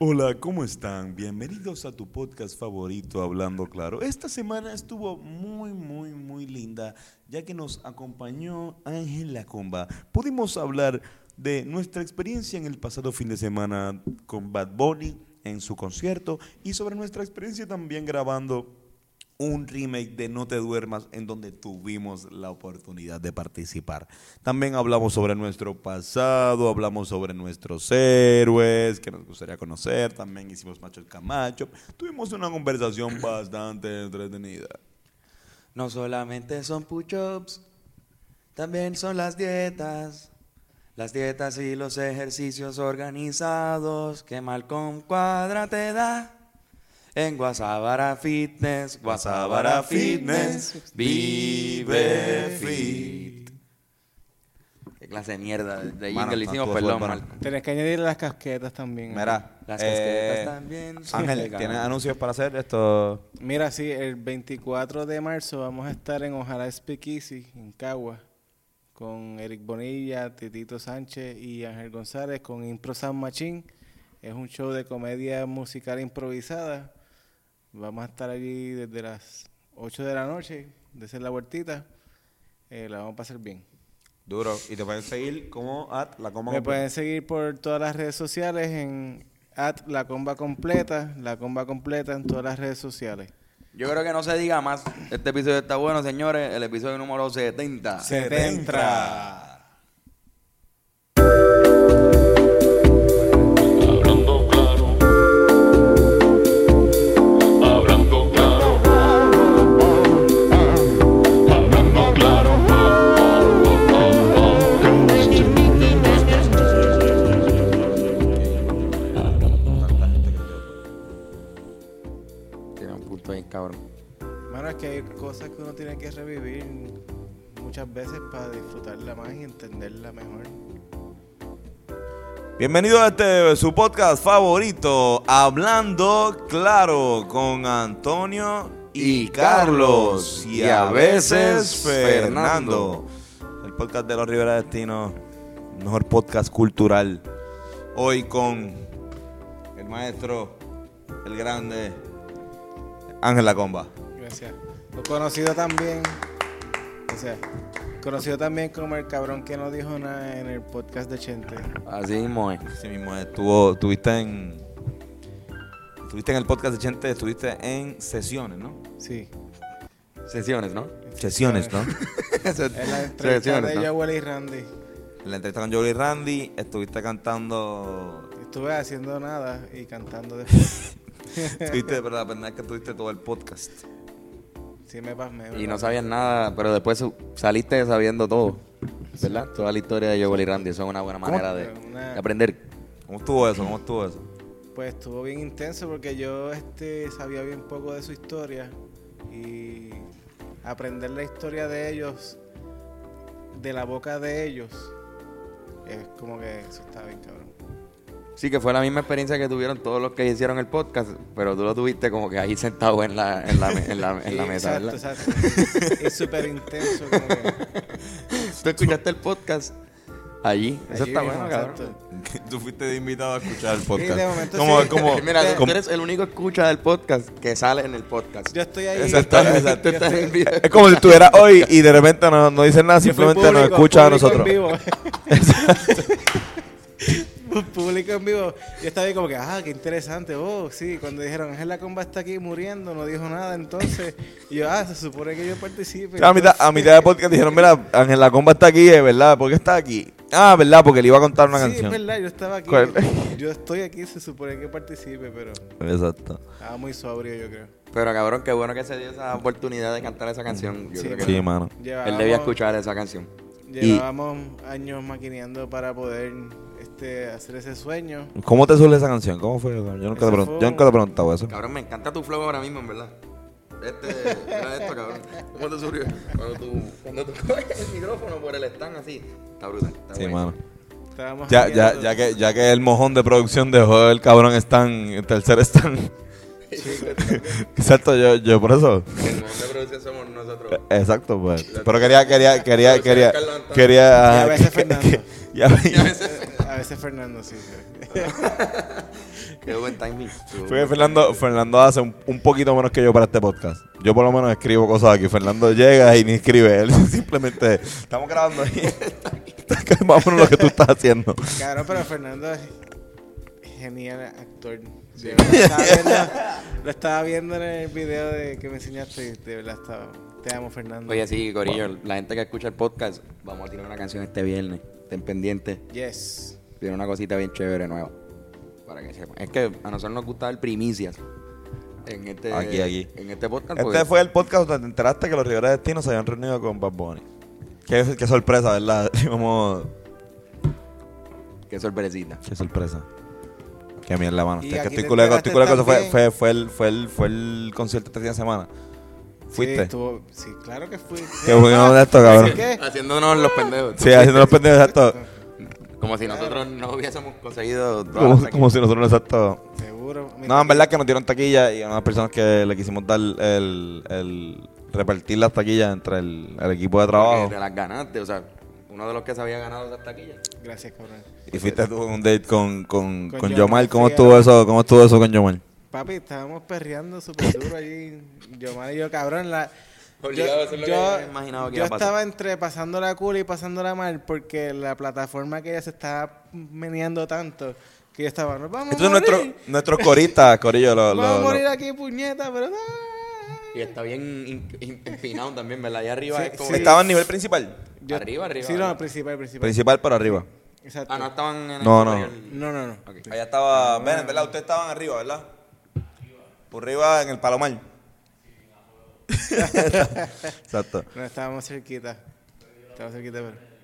Hola, ¿cómo están? Bienvenidos a tu podcast favorito, Hablando Claro. Esta semana estuvo muy, muy, muy linda, ya que nos acompañó Ángel Lacomba. Pudimos hablar de nuestra experiencia en el pasado fin de semana con Bad Bunny en su concierto y sobre nuestra experiencia también grabando un remake de No te duermas en donde tuvimos la oportunidad de participar. También hablamos sobre nuestro pasado, hablamos sobre nuestros héroes que nos gustaría conocer, también hicimos Macho el Camacho. Tuvimos una conversación bastante entretenida. No solamente son push-ups, también son las dietas. Las dietas y los ejercicios organizados que Malcolm Cuadra te da. En Guasabara Fitness, Guasabara Fitness, vive fit. Qué clase de mierda de Mano, jingle no, hicimos, perdón. Tienes que añadir las casquetas también. Mira, Las eh, casquetas también. son Ángel. ¿tienes anuncios para hacer esto? Mira, sí, el 24 de marzo vamos a estar en Ojalá Speak Easy, en Cagua, con Eric Bonilla, Titito Sánchez y Ángel González con Impro Sound Machine. Es un show de comedia musical improvisada. Vamos a estar allí desde las 8 de la noche, de hacer la vueltita. Eh, la vamos a pasar bien. Duro. Y te pueden seguir como at la comba completa. Me pueden seguir por todas las redes sociales en at la comba completa, la comba completa en todas las redes sociales. Yo creo que no se diga más. Este episodio está bueno, señores. El episodio número 70. 70. Bienvenido a este su podcast favorito, Hablando Claro, con Antonio y, Y Carlos, y a veces Fernando. Fernando. El podcast de los Rivera Destino, el mejor podcast cultural. Hoy con el maestro, el grande, Ángel Lacomba. Gracias. Lo conocido también, sea, conocido también como el cabrón que no dijo nada en el podcast de Chente. Así mismo es. Así mismo, estuvo, estuviste en, estuviste en el podcast de Chente, estuviste en sesiones, ¿no? Sí. Sesiones, ¿no? Sesiones, ¿no? En la entrevista Sesiones, de ¿no? Joel y Randy. En la entrevista con Joey Randy, estuviste cantando. Estuve haciendo nada y cantando después. Estuviste, pero la verdad es que tuviste todo el podcast. Sí, me pasmé. Y no sabías nada, pero después saliste sabiendo todo. ¿Verdad? Toda la historia de Joel y Randy. Eso es una buena manera de, Una- de aprender. ¿Cómo estuvo eso? ¿Cómo estuvo eso? Pues estuvo bien intenso porque yo este sabía bien poco de su historia y aprender la historia de ellos de la boca de ellos es como que eso está bien cabrón. Sí, que fue la misma experiencia que tuvieron todos los que hicieron el podcast, pero tú lo tuviste como que ahí sentado en la, en la, en la, en la Sí, mesa, exacto, ¿verdad? exacto. es súper intenso como que Tú escuchaste el podcast allí. Eso allí está mismo, bueno, cabrón. exacto. Tú fuiste de invitado a escuchar el Sí, podcast. de momento como, sí. como, Mira, tú eres el único escucha del podcast que sale en el podcast. Yo estoy ahí. Exacto, exacto. estoy- Estás en video. es como si estuviera hoy y de repente no, no dicen nada, simplemente nos escucha a nosotros. En vivo. público en vivo. Yo estaba ahí como que, ah, qué interesante. Oh, sí, cuando dijeron, Ángel La Comba está aquí muriendo, no dijo nada entonces. Y yo, ah, se supone que yo participe. A mitad, a mitad de podcast dijeron, mira, Ángel La Comba está aquí, es verdad, ¿por qué está aquí? Ah, verdad, porque le iba a contar una sí, canción. es verdad, yo estaba aquí. ¿Cuál? Yo estoy aquí, se supone que participe, pero Exacto. estaba muy sobrio, yo creo. Pero cabrón, qué bueno que se dio esa oportunidad de cantar esa canción. Yo Sí, creo que Sí, mano. él debía escuchar esa canción. Llevábamos años maquineando para poder este, hacer ese sueño. ¿Cómo te surge esa canción? ¿Cómo fue? Yo nunca, te, Eso pregun- fue yo nunca te he preguntado eso. Cabrón, me encanta tu flow ahora mismo, en verdad. Este, mira esto, cabrón. ¿Cómo te surgió? Cuando tú, cuando tú coges el micrófono por el stand así. Está brutal. Está Sí, bueno. mano. Estábamos Ya, ya, ya, que, ya que el mojón de producción dejó el cabrón stand, el tercer stand. Exacto, yo, yo por eso. El montón de producción somos nosotros. Exacto, pues. Pero quería, quería, quería, quería, quería. Y a ah, veces que- Fernando. que- y a veces- A veces Fernando, sí. Qué buen timing. Fue Fernando. Fernando hace un, un poquito menos que yo para este podcast. Yo por lo menos escribo cosas aquí. Fernando llega y ni escribe. Él simplemente estamos grabando ahí. Vamos lo que tú estás haciendo. Cabrón, pero Fernando es genial actor. De verdad, estaba viendo- lo estaba viendo en el video de que me enseñaste y de verdad estaba. Te amo, Fernando. Oye, sí, Corillo, la gente que escucha el podcast, vamos a tirar una canción este viernes. Estén pendientes. Yes. Tiene una cosita bien chévere nueva. Para que sepan. Es que a nosotros nos gusta dar primicias. En este, Aquí, aquí. En este podcast. Este porque- fue el podcast donde te enteraste que los Rivera Destino se habían reunido con Bad Bunny. Qué, qué sorpresa, ¿verdad? Íbamos- Qué sorpresita. Qué sorpresa. Qué mierda, mano. Y Es que estoy te culeco, estoy culeco. Eso fue, fue, fue, el, fue, el, fue el concierto este fin de semana. Sí, ¿Fuiste? estuvo- sí, claro que fui. Qué bueno de esto, cabrón. ¿Qué? Haciéndonos los pendejos. Sí, haciendo los pendejos exacto. Como si nosotros no hubiésemos conseguido. todas Como, como si nosotros exacto. Seguro. No, en verdad que nos dieron taquilla y a unas personas que le quisimos dar el, el repartir las taquillas entre el, el equipo de trabajo. Porque te las ganaste, o sea, uno de los que se había ganado esas taquillas. Gracias, cabrón. Y fuiste tú un date con, con, Con con Yomar, Yomar. ¿Cómo sí, estuvo eso? ¿Cómo estuvo eso con Yomar? Papi, estábamos perreando súper duro allí. Yo, y yo, cabrón. La, Obligado, es lo que yo había imaginado que yo iba a pasar. estaba entre pasándola cool y pasándola mal porque la plataforma que ella se estaba meneando tanto que yo estaba, nos vamos Estos a son morir. nuestros nuestros coristas, Corillo. Lo, Vamos a morir lo- aquí, puñeta, pero... Y está bien in- in- empinado también, ¿verdad? Allá arriba Sí, es como. sí. Estaba en nivel principal. Yo- Arriba, arriba, Sí, arriba. no, principal, principal. Principal, pero arriba. Exacto. Ah, no estaban en el. No, no. No, no, no. Ok. Allá estaba. Ven, ¿verdad? Ustedes estaban arriba, ¿verdad? Por arriba en el Palomar. Exacto. No, estábamos cerquita. Estábamos cerquita, pero...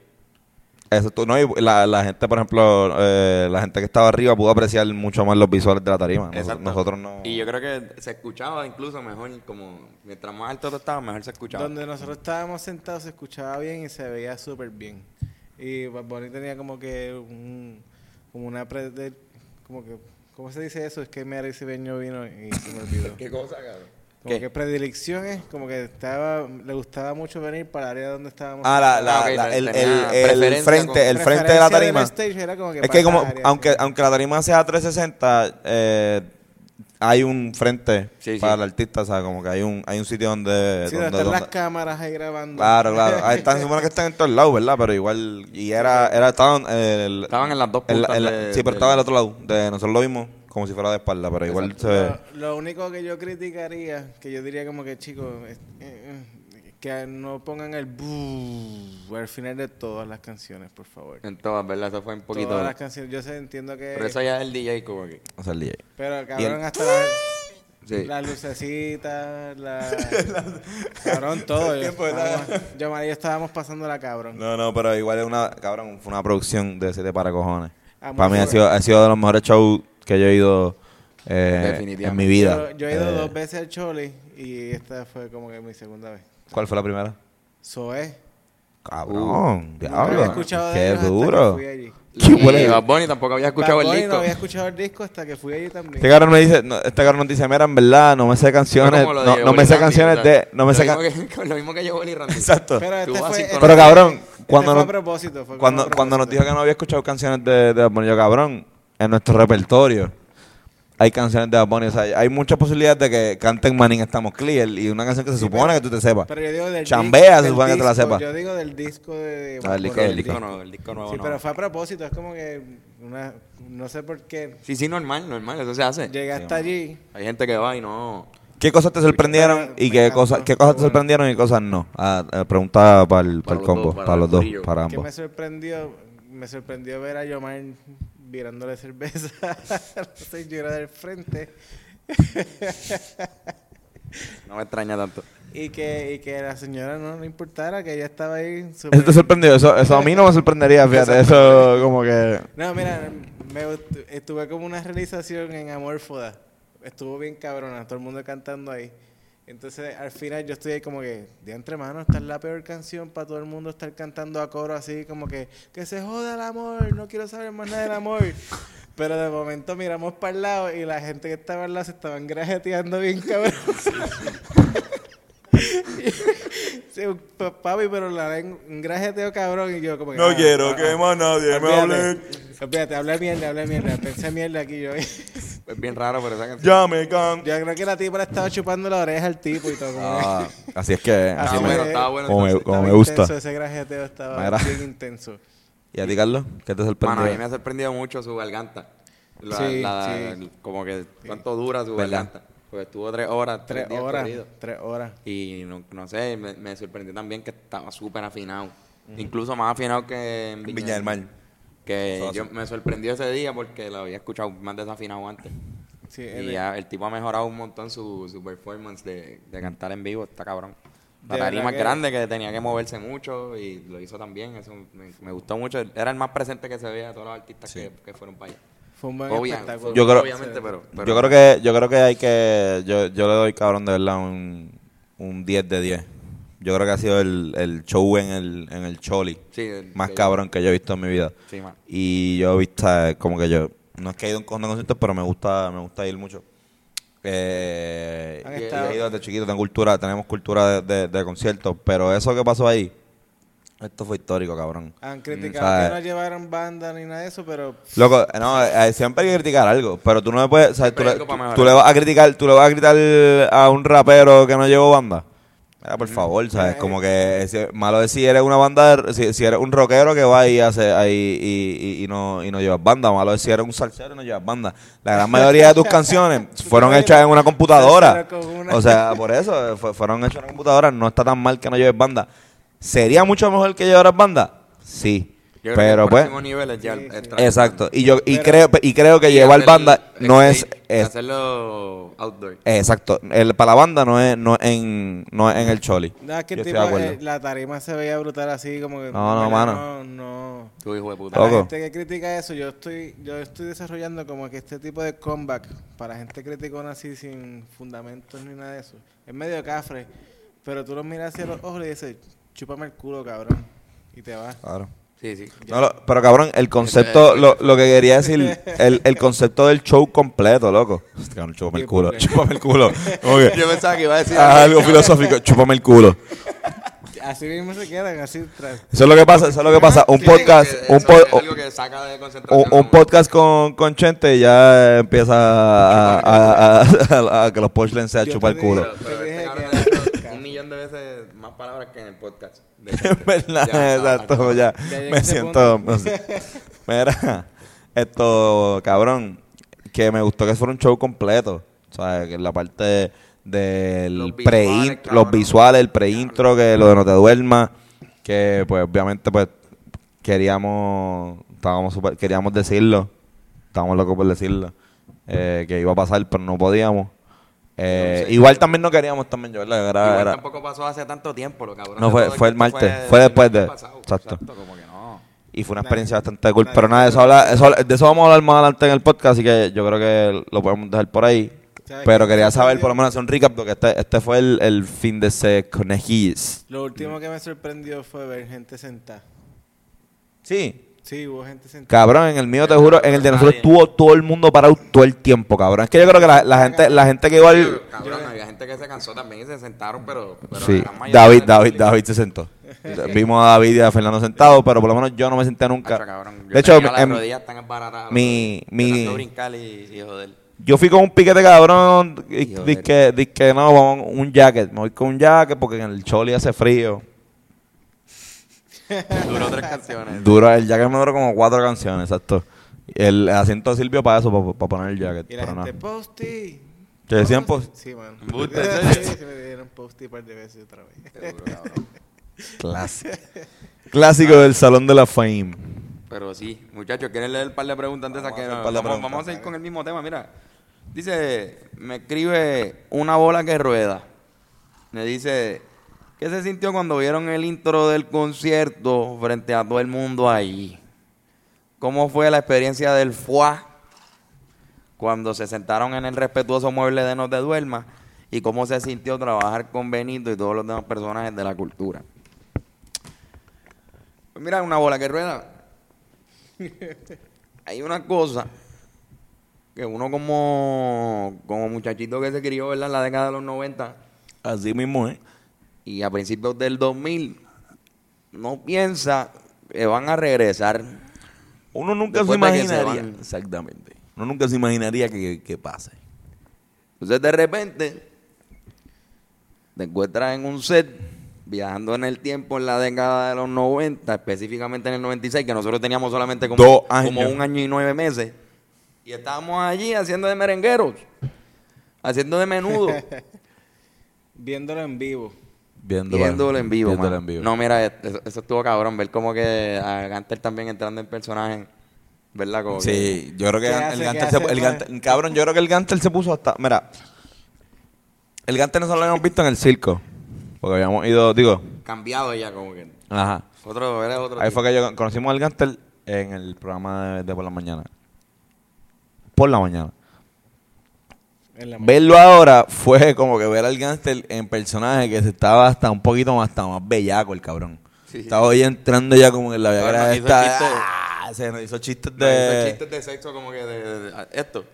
Eso, tú, no, y la, la gente, por ejemplo, eh, la gente que estaba arriba pudo apreciar mucho más los visuales de la tarima. Nos- nosotros no. Y yo creo que se escuchaba incluso mejor, como mientras más alto tú estabas, mejor se escuchaba. Donde nosotros estábamos sentados se escuchaba bien y se veía súper bien. Y Bunny tenía como que un, como una pre, de- como que ¿cómo se dice eso? Es que Mary Cibeño vino y se me olvidó. ¿Qué cosa, cabrón? Como ¿Qué? que predilecciones, como que estaba le gustaba mucho venir para el área donde estábamos. Ah, la, la, Ah, la- el, el, el frente, el frente de la del tarima. stage era como que Es que como, área, aunque, sí. aunque la tarima sea 360, eh, hay un frente Sí, sí. para el artista, o sea, como que hay un, hay un sitio donde... Sí, donde- donde están las cámaras ahí grabando. Claro, claro. Ahí están, supone que están en todos lados, ¿verdad? Pero igual, y era, era, estaban, eh, el- Estaban en las dos puntas en de- sí, pero del- estaba al otro lado. De, nosotros lo vimos como si fuera de espalda, pero igual se ve. Lo, lo único que yo criticaría, que yo diría como que chicos, es- eh, eh, que no pongan el buh al final de todas las canciones, por favor. En todas, ¿verdad? Eso fue un poquito. Todas las canciones, yo sé, entiendo que... Pero eso ya es el DJ como que. O sea, el DJ. Pero cabrón, el- hasta la- Sí. las lucecitas, la... cabrón, todo. Yo, estábamos- yo, María, estábamos pasando la cabrón. No, no, pero igual es una, cabrón, fue una producción de siete para cojones. Ah, Para mí ha sido, ha sido de los mejores shows que yo he ido eh, en mi vida. Yo, yo he ido Eh, dos veces al Choli y esta fue como que mi segunda vez. ¿Cuál fue la primera? Zoé. Cabrón, había diablo. Qué duro. Qué Y huele- Bad Bunny tampoco había escuchado Bad el disco. No había escuchado el disco hasta que fui allí también. Este cabrón me dice, no, este cabrón nos dice, mira, en verdad, no me sé canciones, no, me sé canciones de, no me sé lo can- mismo que- Lo mismo que yo, Oli Randy. Exacto. Pero este fue, este Pero cabrón, este cuando fue no- a propósito. Fue Cuando, cuando nos dijo que no había escuchado canciones de, de Bad Bunny, yo, cabrón, en nuestro repertorio hay canciones de Bad Bunny. O sea, hay muchas posibilidades de que canten Manning Estamos Clear y una canción que se supone que tú te sepas. Pero yo digo del Chambea, se supone que te la sepas. Yo digo del disco de... Ah, el disco, el disco nuevo, el disco nuevo. Sí, no. pero fue a propósito. Es como que... Una, no sé por qué. Sí, sí, normal, normal, eso se hace. Llegué hasta allí. Hay gente que va y no. ¿Qué cosas te sorprendieron y qué cosas, qué cosas te sorprendieron y cosas no? Ah, eh, pregunta para el, para Para el los combo, dos, para, para los dos, para Que ambos. me sorprendió... Me sorprendió ver a Yomar virándole cerveza. no sé, yo era del frente. No me extraña tanto. Y que, y que la señora no le importara, que ella estaba ahí ¿Eso súper- te sorprendió? Eso, eso a mí no me sorprendería, fíjate. Eso como que... No, mira, me estuve como una realización en Amorfoda. Estuvo bien cabrona, todo el mundo cantando ahí. Entonces, al final yo estoy ahí como que, de entre manos, esta es la peor canción para todo el mundo estar cantando a coro así, como que, que se joda el amor, no quiero saber más nada del amor. Pero de momento miramos para el lado y la gente que estaba al lado se estaban grajeteando bien cabrón. Sí, papi, pero la ven un grajeteo cabrón y yo como que... No ah, quiero ah, que más nadie me hable. Olvídate, hablé mierda, hablé mierda. Pensé mierda aquí yo. Es bien raro, pero esa canción. Ya me can. Yo creo que la tipa le estaba chupando la oreja al tipo y todo. Ah, así es que. Así me, bueno, me- estaba bueno. como me, entonces. como estaba me gusta. intenso, ese grajeteo estaba Mira. bien intenso. ¿Y a ti, Carlos? ¿Qué te Mano, a sorprendió? mí me ha sorprendido mucho su garganta. La- Sí, la- sí. Como que cuánto dura su ¿Verdad? garganta. Porque estuvo tres horas, tres, Tres días horas. Tres horas. Y no, no sé, me, me sorprendió también que estaba súper afinado. Incluso más afinado que en Viña, Viña del Mar. Que yo, me sorprendió ese día porque lo había escuchado más desafinado antes. Sí, Y el- ya el tipo ha mejorado un montón su, su performance de, de cantar en vivo, está cabrón. La tarima es grande que tenía que moverse mucho y lo hizo también, eso me, me gustó mucho. Era el más presente que se veía de todos los artistas que, que fueron para allá. fue un buen Obvia- espectáculo. Yo creo- obviamente, pero, pero- Yo creo que yo creo que hay que yo, yo le doy cabrón de verdad un, un 10 de 10. Yo creo que ha sido el, el show en el en el Choli Sí, el- más que- cabrón que yo he visto en mi vida. Sí, man. Y yo he visto eh, como que yo no es que he ido a un cojón de conciertos, pero me gusta me gusta ir mucho. Eh, he ido desde chiquito, tengo cultura, tenemos cultura de, de- de conciertos, pero eso que pasó ahí esto fue histórico, cabrón. Han Mm, criticado ¿sabes? que no llevaron banda ni nada de eso, pero Loco, no, eh, siempre hay que criticar algo, pero tú no me puedes, ¿sabes? Tú, le, tú- tú le vas a criticar, tú le vas a criticar a un rapero que no llevó banda. Mira, por favor, ¿sabes? Como que si- malo es si eres una banda, si, si eres un rockero que va y hace ahí y, y- y no, y no llevas banda, malo es si eres un salsero y no llevas banda. La gran mayoría de tus canciones fueron hechas en una computadora. O sea, por eso, fue- fueron hechas en una computadora, no está tan mal que no lleves banda. ¿Sería mucho mejor que llevaras banda? Sí. Yo creo Pero que el pues... próximo nivel es ya Sí, el- el. Exacto. Y yo y Pero- creo y creo que Y llevar hacer banda el no es, es- hacerlo outdoor. exacto. El, para la banda no es no es en no es en el choli. nada que el Yo estoy tipo, eh, la tarima se veía brutal así como que No, no, mano. no, no. Tu hijo de puta. A la Loco. gente que critica eso, yo estoy yo estoy desarrollando como que este tipo de comeback para gente criticona así sin fundamentos ni nada de eso. Es medio cafre, pero tú los miras hacia los ojos y dices, chúpame el culo, cabrón. Y te vas. Claro. Sí, sí. No, lo- pero cabrón, el concepto, lo, lo que quería decir, el, el concepto del show completo, loco. Este Cabrón, chúpame el culo, chúpame el culo. Yo pensaba que iba a decir ah, algo filosófico, chúpame el culo. Así mismo se quedan, así tras. Eso es lo que pasa, eso es lo que pasa. Un Sí, podcast, que un, eso po- es algo que saca de concentración. un, un podcast con, con Chente ya empieza a, a- a- a- a que los punchlines sea Yo chupar el culo. Pero, este cabrón un millón de veces más palabras que en el podcast. Es verdad, Ya, exacto, ya. Me siento. Mira, esto, cabrón, que me gustó que fuera un show completo. O sea, que la parte del Los pre visuales, los visuales, el pre-intro, que lo de No Te Duermas, que pues obviamente pues queríamos, estábamos super- queríamos decirlo, estábamos locos por decirlo, eh, que iba a pasar, pero no podíamos. Eh, No sé. igual también no queríamos también, yo, ¿verdad? Era- Igual era- tampoco pasó hace tanto tiempo, lo cabrón. No, fue- fue el martes, fue después de- pasado. exacto. como que no. Y fue una experiencia bastante cool. Pero nada, de eso, habla- eso- de eso vamos a hablar más adelante en el podcast, así que yo creo que lo podemos dejar por ahí. ¿Sabes Pero quería saber, por lo menos hacer un recap, porque este, este fue el, el fin de ese conejillos. Lo último que me sorprendió fue ver gente sentada. Sí. Sí, hubo gente sentada. Cabrón, en el mío te juro, en el de nosotros estuvo todo el mundo parado todo el tiempo, cabrón. Es que yo creo que la, la gente la gente que igual... Pero, Cabrón, había gente que se cansó también y se sentaron, pero. pero Sí, David, David, David se sentó. Vimos a David y a Fernando sentados, pero por lo menos yo no me senté nunca. cabrón, De hecho, las em, rodillas tan esbaratadas, mi- mi- brincar y, y joder. Yo fui con un piquete cabrón y que, que no, vamos, un jacket. Me voy con un jacket porque en el choli hace frío. Duró tres canciones. Dura, el jacket me duró como cuatro canciones, exacto. El asiento sirvió para eso, para, poner el jacket. Y la pero gente, nada. posty. ¿Te decían post? Sí, man. Sí, me dieron posty un par de veces otra vez. Clásico. Clásico del Salón de la Fame. Pero sí, muchachos, ¿quieren leer un par de preguntas antes de Vamos a que nos- vamos, preguntas. vamos a seguir con el mismo tema? Mira, dice, me escribe una bola que rueda. Me dice, ¿qué se sintió cuando vieron el intro del concierto frente a todo el mundo ahí? ¿Cómo fue la experiencia del FUA cuando se sentaron en el respetuoso mueble de No Te Duermas? ¿Y cómo se sintió trabajar con Benito y todos los demás personajes de la cultura? Pues mira, una bola que rueda. Hay una cosa que uno como, como muchachito que se crió ¿verdad? en la década de los 90 Así mismo, ¿eh? Y a principios del 2000 no piensa que van a regresar. Uno nunca se imaginaría. Exactamente. Uno nunca se imaginaría que, que pase. Entonces de repente te encuentras en un set viajando en el tiempo en la década de los 90, específicamente en el 96, que nosotros teníamos solamente como, como un año y nueve meses. Y estábamos allí haciendo de merengueros, haciendo de menudo, Viéndolo en vivo. Viéndolo, viéndolo en vivo. viéndolo en vivo. No, mira, eso, eso estuvo cabrón, ver como que a Gantel también entrando en personaje, ¿verdad? Como que- Sí, yo creo que ¿Qué el? Gantel ¿Qué se, el Gantel- cabrón, yo creo que el Gantel se puso hasta, mira, el Gantel nosotros lo habíamos visto en el circo, porque habíamos ido, digo, cambiado ya, como que. ajá, Otro, eres otro. ahí tipo. fue que yo conocimos al Gantel en el programa de, de por la mañana, por la mañana. Verlo ahora fue como que ver al Gantel en personaje que se estaba hasta un poquito más, hasta más bellaco el cabrón. Sí. Estaba hoy entrando ya como en la viagra hizo esta. ah, se nos hizo chistes No, hizo de. chistes de sexo como que de, de- de- esto.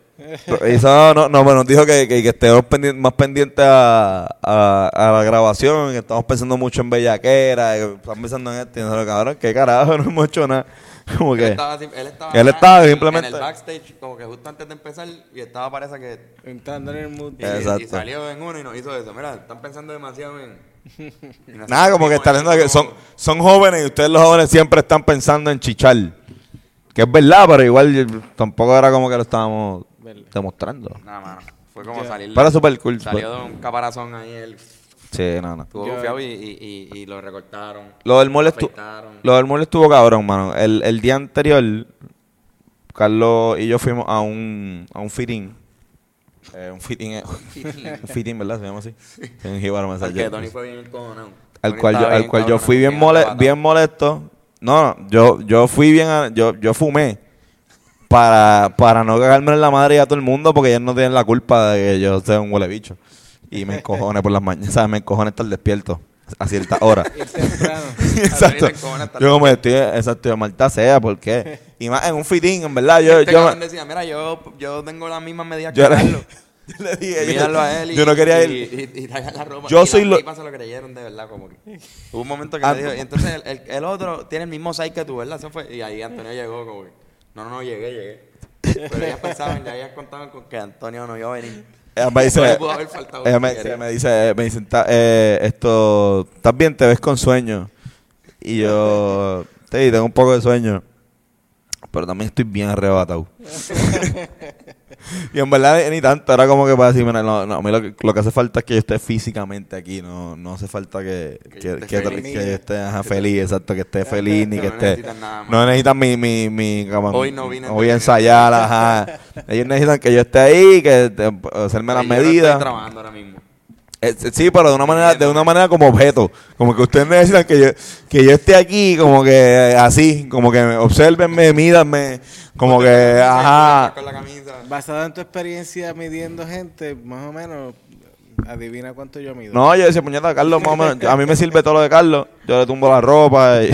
Hizo, no, no, bueno, nos dijo que, que, que estemos pendi- más pendientes a, a, a la grabación, que estamos pensando mucho en bellaquera, que estamos pensando en esto, y nosotros, cabrón, qué carajo, no hemos hecho nada. Como Él que, estaba, él estaba, Él acá estaba en- simplemente- En el backstage, como que justo antes de empezar, y estaba, parece que. Entrando en el mood. Y, Exacto. y salió en uno y nos hizo eso. Mira, están pensando demasiado en. nada, como que vimos está eso viendo que son, son jóvenes y ustedes los jóvenes siempre están pensando en chichar. Que es verdad, pero igual tampoco era como que lo estábamos Verdad. demostrando. Nada, mano. Fue como salir. Pero super cool. Salió de un caparazón ahí, él Sí, no, no. estuvo bufiado y, y, y, y lo recortaron. Lo del mole estu-. Lo del mole estuvo cabrón, mano. El, el día anterior, Carlos y yo fuimos a un, a un fitting. Eh, un fitting, eh, un fitting, ¿verdad? Se llama así. Sí, un jíbaro Tony fue bien encojonado. Al cual yo, al cual yo fui bien, mole- bien molesto. No, no, yo, yo fui bien, a- yo, yo fumé para, para no cagarme en la madre y a todo el mundo porque ellos no tienen la culpa de que yo sea un huele bicho. Y me encojone por las mañanas, ¿sabes? Me encojone estar despierto a cierta hora. Exacto. Yo como estoy, exacto, yo, malta sea, ¿por qué? Y más en un fitting, en verdad, yo, Este yo, cabrón decía, mira, yo, yo tengo las mismas medidas que yo, Carlos. yo le dije, yo, Míralo a él y, yo no quería y, ir. y, y la ropa. Yo Y soy lo- se lo creyeron de verdad, como que. Hubo un momento que Ah, dijo, y entonces el, el, el otro tiene el mismo size que tú, ¿verdad? Eso fue, y ahí Antonio llegó como que, no, no, no, llegué, llegué. Pero ellas pensaban, ya ellas contaban con que Antonio no iba a venir. Ella me dice, ella me, ella me dice, me dice, "Ta- eh, esto, ¿estás bien? ¿Te ves con sueño? Y yo, sí, tengo un poco de sueño, pero también estoy bien arrebatado. y en verdad ni tanto, era como que para decirme, no, no, a mí lo que, lo que hace falta es que yo esté físicamente aquí, no, no hace falta que, Que que, yo esté que- feliz. que yo esté ajá, feliz, exacto, que esté feliz, ni que esté... necesitan nada más. No necesitan mi, mi, mi, como- Hoy no vine a voy a ensayar, ajá. Ellos necesitan que yo esté ahí, que te- hacerme las Yo no medidas. estoy trabajando ahora mismo. Eh, sí, pero de una manera, de una manera como objeto. Como que ustedes necesitan que yo, que yo esté aquí, como que así, como que observenme, mídanme, como que, ajá. Con la camisa. Basado en tu experiencia midiendo gente, más o menos, adivina cuánto yo mido. No, yo decía, puñeta, Carlos, más o menos, a mí me sirve todo lo de Carlos. Yo le tumbo la ropa y,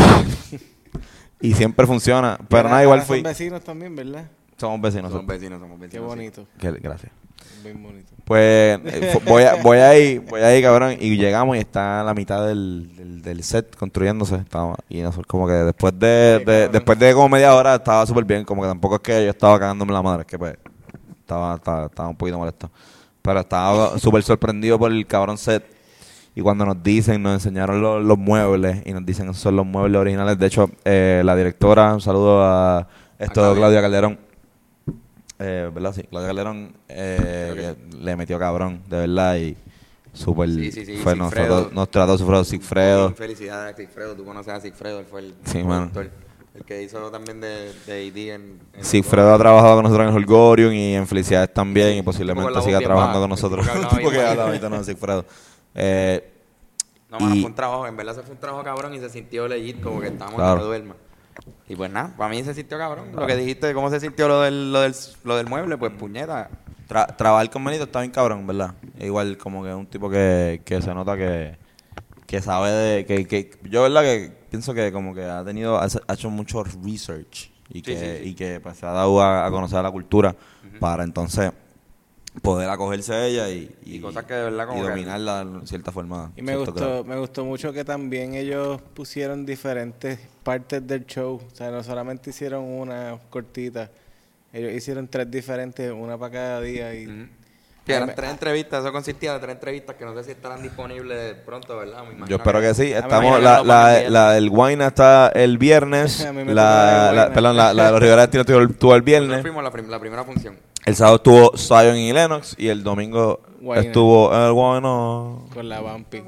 y siempre funciona. Pero nada, igual fui. Son vecinos también, ¿verdad? Somos vecinos. Somos somos- vecinos, Qué sí. bonito. Gracias. Bien bonito. Pues eh, voy, a, voy ahí, voy ahí, cabrón, y llegamos y está a la mitad del, del, del set construyéndose. Estaba, y nosotros como que después de, Sí, de- cabrón. después de como media hora estaba súper bien, como que tampoco es que yo estaba cagándome la madre, es que pues estaba, estaba, estaba un poquito molesto. Pero estaba súper sorprendido por el cabrón set. Y cuando nos dicen, nos enseñaron los, los muebles y nos dicen esos son los muebles originales. De hecho, eh, la directora, un saludo a esto. Claudia Calderón. Eh, ¿Verdad? Sí, Claudia Calderón eh, que le metió cabrón, de verdad. Y súper. Sí, sí, sí, fue nosotros, nos trató Sigfredo, Sigfredo. Felicidades a Sigfredo, tú conoces a Sigfredo, él fue el Sí, mano. productor, el que hizo también de, de AD en, en Sigfredo ha trabajado con nosotros en Holgorium y en Felicidades también. Y posiblemente la siga trabajando baja, con nosotros. tipo que hablaba Tipo que bien hablaba bajito. ahorita, no, Sigfredo. Eh, No, mano, Y- fue un trabajo, en verdad se fue un trabajo cabrón y se sintió legit como que estábamos Claro. en que duerma. Y pues nada, para mí se sintió cabrón. Lo que dijiste de cómo se sintió lo del, lo del, lo del mueble, pues puñeta. Tra- trabajar con Benito está bien cabrón, ¿verdad? Igual como que es un tipo que, que se nota que, que sabe de... Que, que, yo, ¿verdad? Que pienso que como que ha tenido... Ha ha hecho mucho research y que, sí, sí. Y que pues, se ha dado a, a conocer la cultura para entonces poder acogerse a ella y, Y cosas que de verdad como y que- dominarla en cierta forma. Y me gustó, grado. me gustó mucho que también ellos pusieron diferentes partes del show. O sea, no solamente hicieron una cortita. Ellos hicieron tres diferentes, una para cada día. y Ujú. Sí, eran tres entrevistas, eso consistía de tres entrevistas que no sé si estarán disponibles pronto, ¿verdad? Me imagino Yo espero que sí. A mí Estamos, la, que la, la del Guayna está el viernes. La, la de perdón, la, la de los Rivera estuvo, estuvo el Nosotros viernes. fuimos la, prim- la primera función. El sábado estuvo Zion y Lennox. Y el domingo Guayna. estuvo el Guayna. con la Bumpy.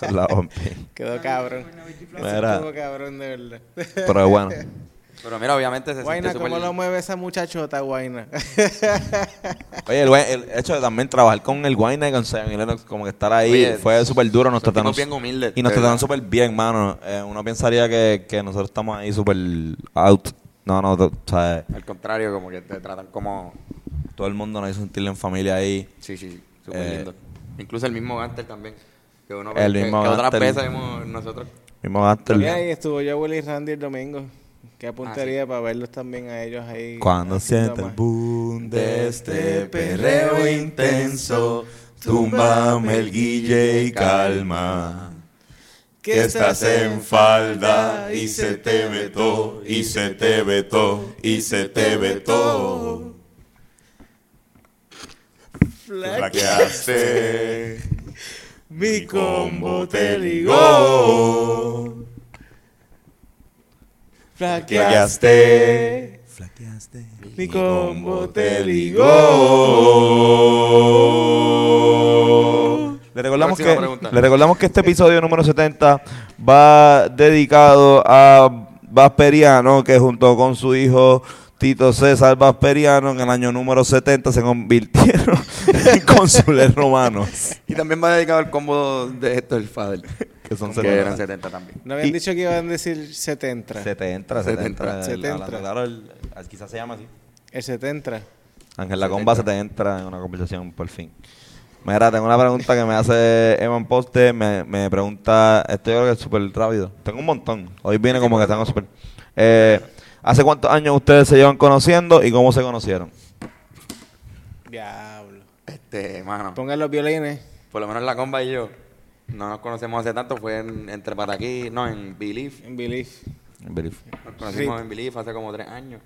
con la Ompi. Quedó cabrón. Mira. Estuvo cabrón de verdad. Pero bueno. Pero mira, obviamente se Guayna, ¿cómo lo mueve esa muchachota, Guayna? Oye, el, el hecho de también trabajar con el Guayna y con Zion y Lennox, como que estar ahí, Oye, fue súper duro. Nos trataron, tipos bien humildes, y nos trataron súper bien, mano. Eh, uno pensaría que, que nosotros estamos ahí súper out. No, no, o sea, Al contrario, como que te tratan como... todo el mundo nos hizo sentirle en familia ahí. Sí, sí, súper Eh, lindo. Incluso el mismo Gantel también. Que, uno, El que- mismo que otras Gantel. veces hemos nosotros... Mismo Gaster. Y ahí estuvo yo, Willy y Randy el domingo. Qué puntería para verlos también a ellos ahí. Cuando sienta el boom de este perreo intenso, túmbame el guille y calma. Que estás en falda y se te vetó, y se te vetó, y se te vetó. Flaqueaste, Mi combo te ligó. ligó. Flaqueaste, flaqueaste, Mi combo te ligó. Le recordamos, que, le recordamos que este episodio número 70 va dedicado a Vasperiano, que junto con su hijo Tito César Vasperiano, en el año número 70 se convirtieron en cónsules romanos. Y también va dedicado al combo de esto, el Fadel. Que son que 70. eran 70 también. No habían Y- dicho que iban a decir 70. 70, 70. 70. el- hablando claro, el- quizás se llama así. El 70. Ángel La Comba se te entra en una conversación por fin. Mira, tengo una pregunta que me hace Evan Poste. Me, me pregunta, esto yo creo que es súper rápido. Tengo un montón. Hoy viene como que tengo súper. Eh, ¿Hace cuántos años ustedes se llevan conociendo y cómo se conocieron? Diablo. Este, mano. Pongan los violines. Por lo menos la comba y yo no nos conocemos hace tanto. Fue en, entre Pataquí, no, en Belief. En Belief. Belief. Nos conocimos Rip. en Belief hace como tres años.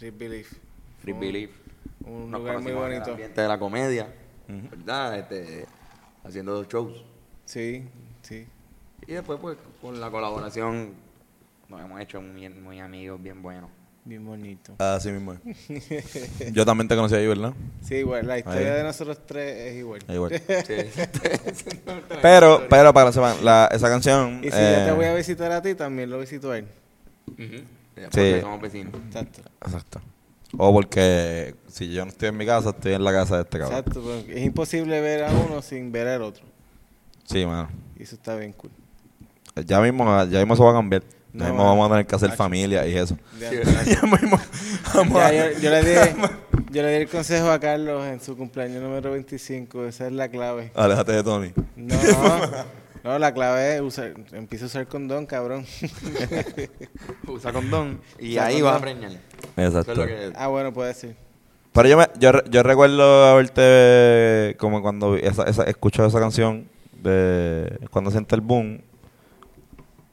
Rip Belief. Free Un- Belief. Un Nos lugar muy en el bonito. ambiente de la comedia. ¿Verdad? Este, haciendo dos shows. Sí, sí. Y después, pues, con la colaboración, nos hemos hecho muy, muy amigos, bien buenos. Bien bonito. Así mismo. es. Yo también te conocí ahí, ¿verdad? Sí, igual. La historia Ahí. de nosotros tres es igual. Igual. Sí. Pero, pero para que sepan, la, esa canción. Y si eh, yo te voy a visitar a ti, también lo visito a él. Ujú. Porque somos vecinos. Exacto. Exacto. O porque si yo no estoy en mi casa, estoy en la casa de este cabrón. Exacto. porque Es imposible ver a uno sin ver al otro. Sí, mano. Y eso está bien cool. Ya mismo, ya mismo eso va a cambiar. Ya mismo va. vamos a tener que hacer familia y eso. Ya- mismo vamos Ya, a- yo, yo le di, yo le di el consejo a Carlos en su cumpleaños número 25. Esa es la clave. Aléjate de Tony. No, no, la clave es usar, empieza a usar condón, cabrón. Usa condón y Usa ahí condón. vas a preñar. Exacto. es lo que... ah, bueno, puede ser. Pero yo, me, yo, yo recuerdo haberte, como cuando vi esa, esa, escucho esa canción, de cuando siente el boom,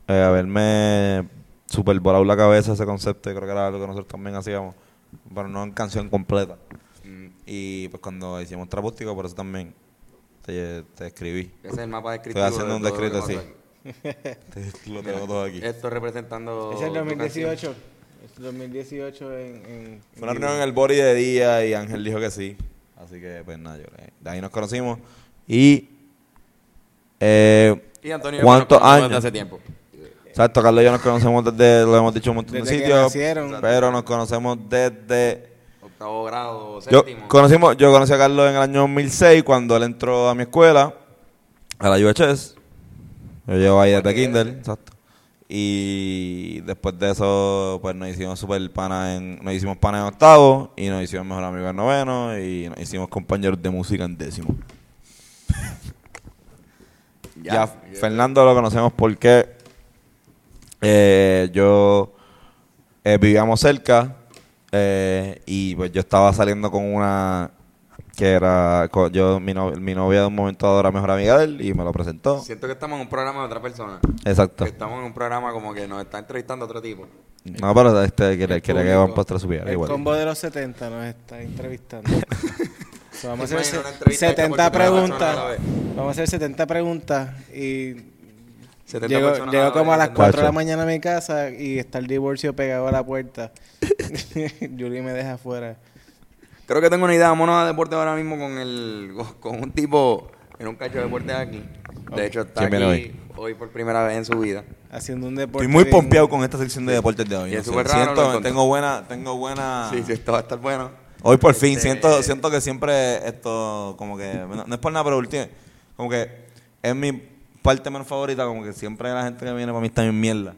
eh, haberme super volado la cabeza ese concepto, y creo que era algo que nosotros también hacíamos, pero no en canción completa. Mm, Y pues cuando hicimos Trapústico, por eso también te, te escribí. Ese es el mapa descriptivo. Estoy haciendo de un descrito así. lo tengo todo aquí. Esto representando... Ese es el tu 2018. Es el 2018 en... en Fue una reunión en el Bori de día y Ángel dijo que sí. Así que, pues nada, yo, de ahí nos conocimos. Y. Eh. Y Antonio ¿Cuántos años? Desde hace tiempo. Exacto, Carlos y yo nos conocemos desde, lo hemos dicho un montón de Desde sitios. Pero nos conocemos desde. Octavo grado, Yo, séptimo. conocimos, yo conocí a Carlos en el año 2006 cuando él entró a mi escuela, a la UHS. Yo llevo ahí desde Kinder, exacto. Y después de eso, pues nos hicimos super pana en, nos hicimos pana en octavo y nos hicimos mejor amigos en noveno y nos hicimos compañeros de música en décimo. Ya, Fernando lo conocemos porque eh, yo eh, vivíamos cerca eh, y pues yo estaba saliendo con una que era yo mi, no- mi novia de un momento dado era mejor amiga de él y me lo presentó. Siento que estamos en un programa de otra persona. Exacto. Que estamos en un programa como que nos está entrevistando otro tipo. No, pero este quiere, que van para subiera El igual. combo de los 70 nos está entrevistando. Vamos a hacer una entrevista hecha por 70 primera persona a la preguntas. Vamos a hacer 70 preguntas y 70 llego, como a las 4 de la mañana a mi casa y está el divorcio pegado a la puerta. Julie me deja afuera. Creo que tengo una idea. Vámonos a deporte ahora mismo con el con un tipo en un cacho de deporte aquí. De hecho, está ¿Quién aquí hoy? por primera vez en su vida. Haciendo un deporte. Estoy muy bien- pompeado con esta sección de deportes de hoy. Y no es sé, súper raro, siento- tengo buena, tengo buena. Sí, sí, esto va a estar bueno. Hoy por fin, Este- siento, siento que siempre esto, como que, no, no es por nada, pero último, como que es mi parte menos favorita, como que siempre la gente que viene para mí está en mierda.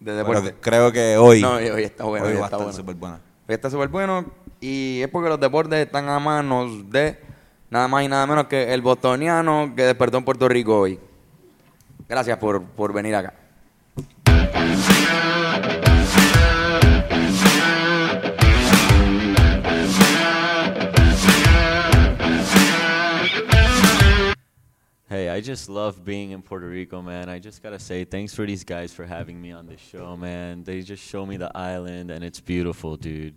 De Pero deporte. creo que hoy, No, hoy, está bueno. hoy Hoy, va a está bueno. súper buena. Hoy está súper bueno. Y es porque los deportes están a manos de nada más y nada menos que el bostoniano que despertó en Puerto Rico hoy. Gracias por, por venir acá. I just love being in Puerto Rico, man. I just gotta say, thanks for these guys for having me on the show, man. They just show me the island, and it's beautiful, dude.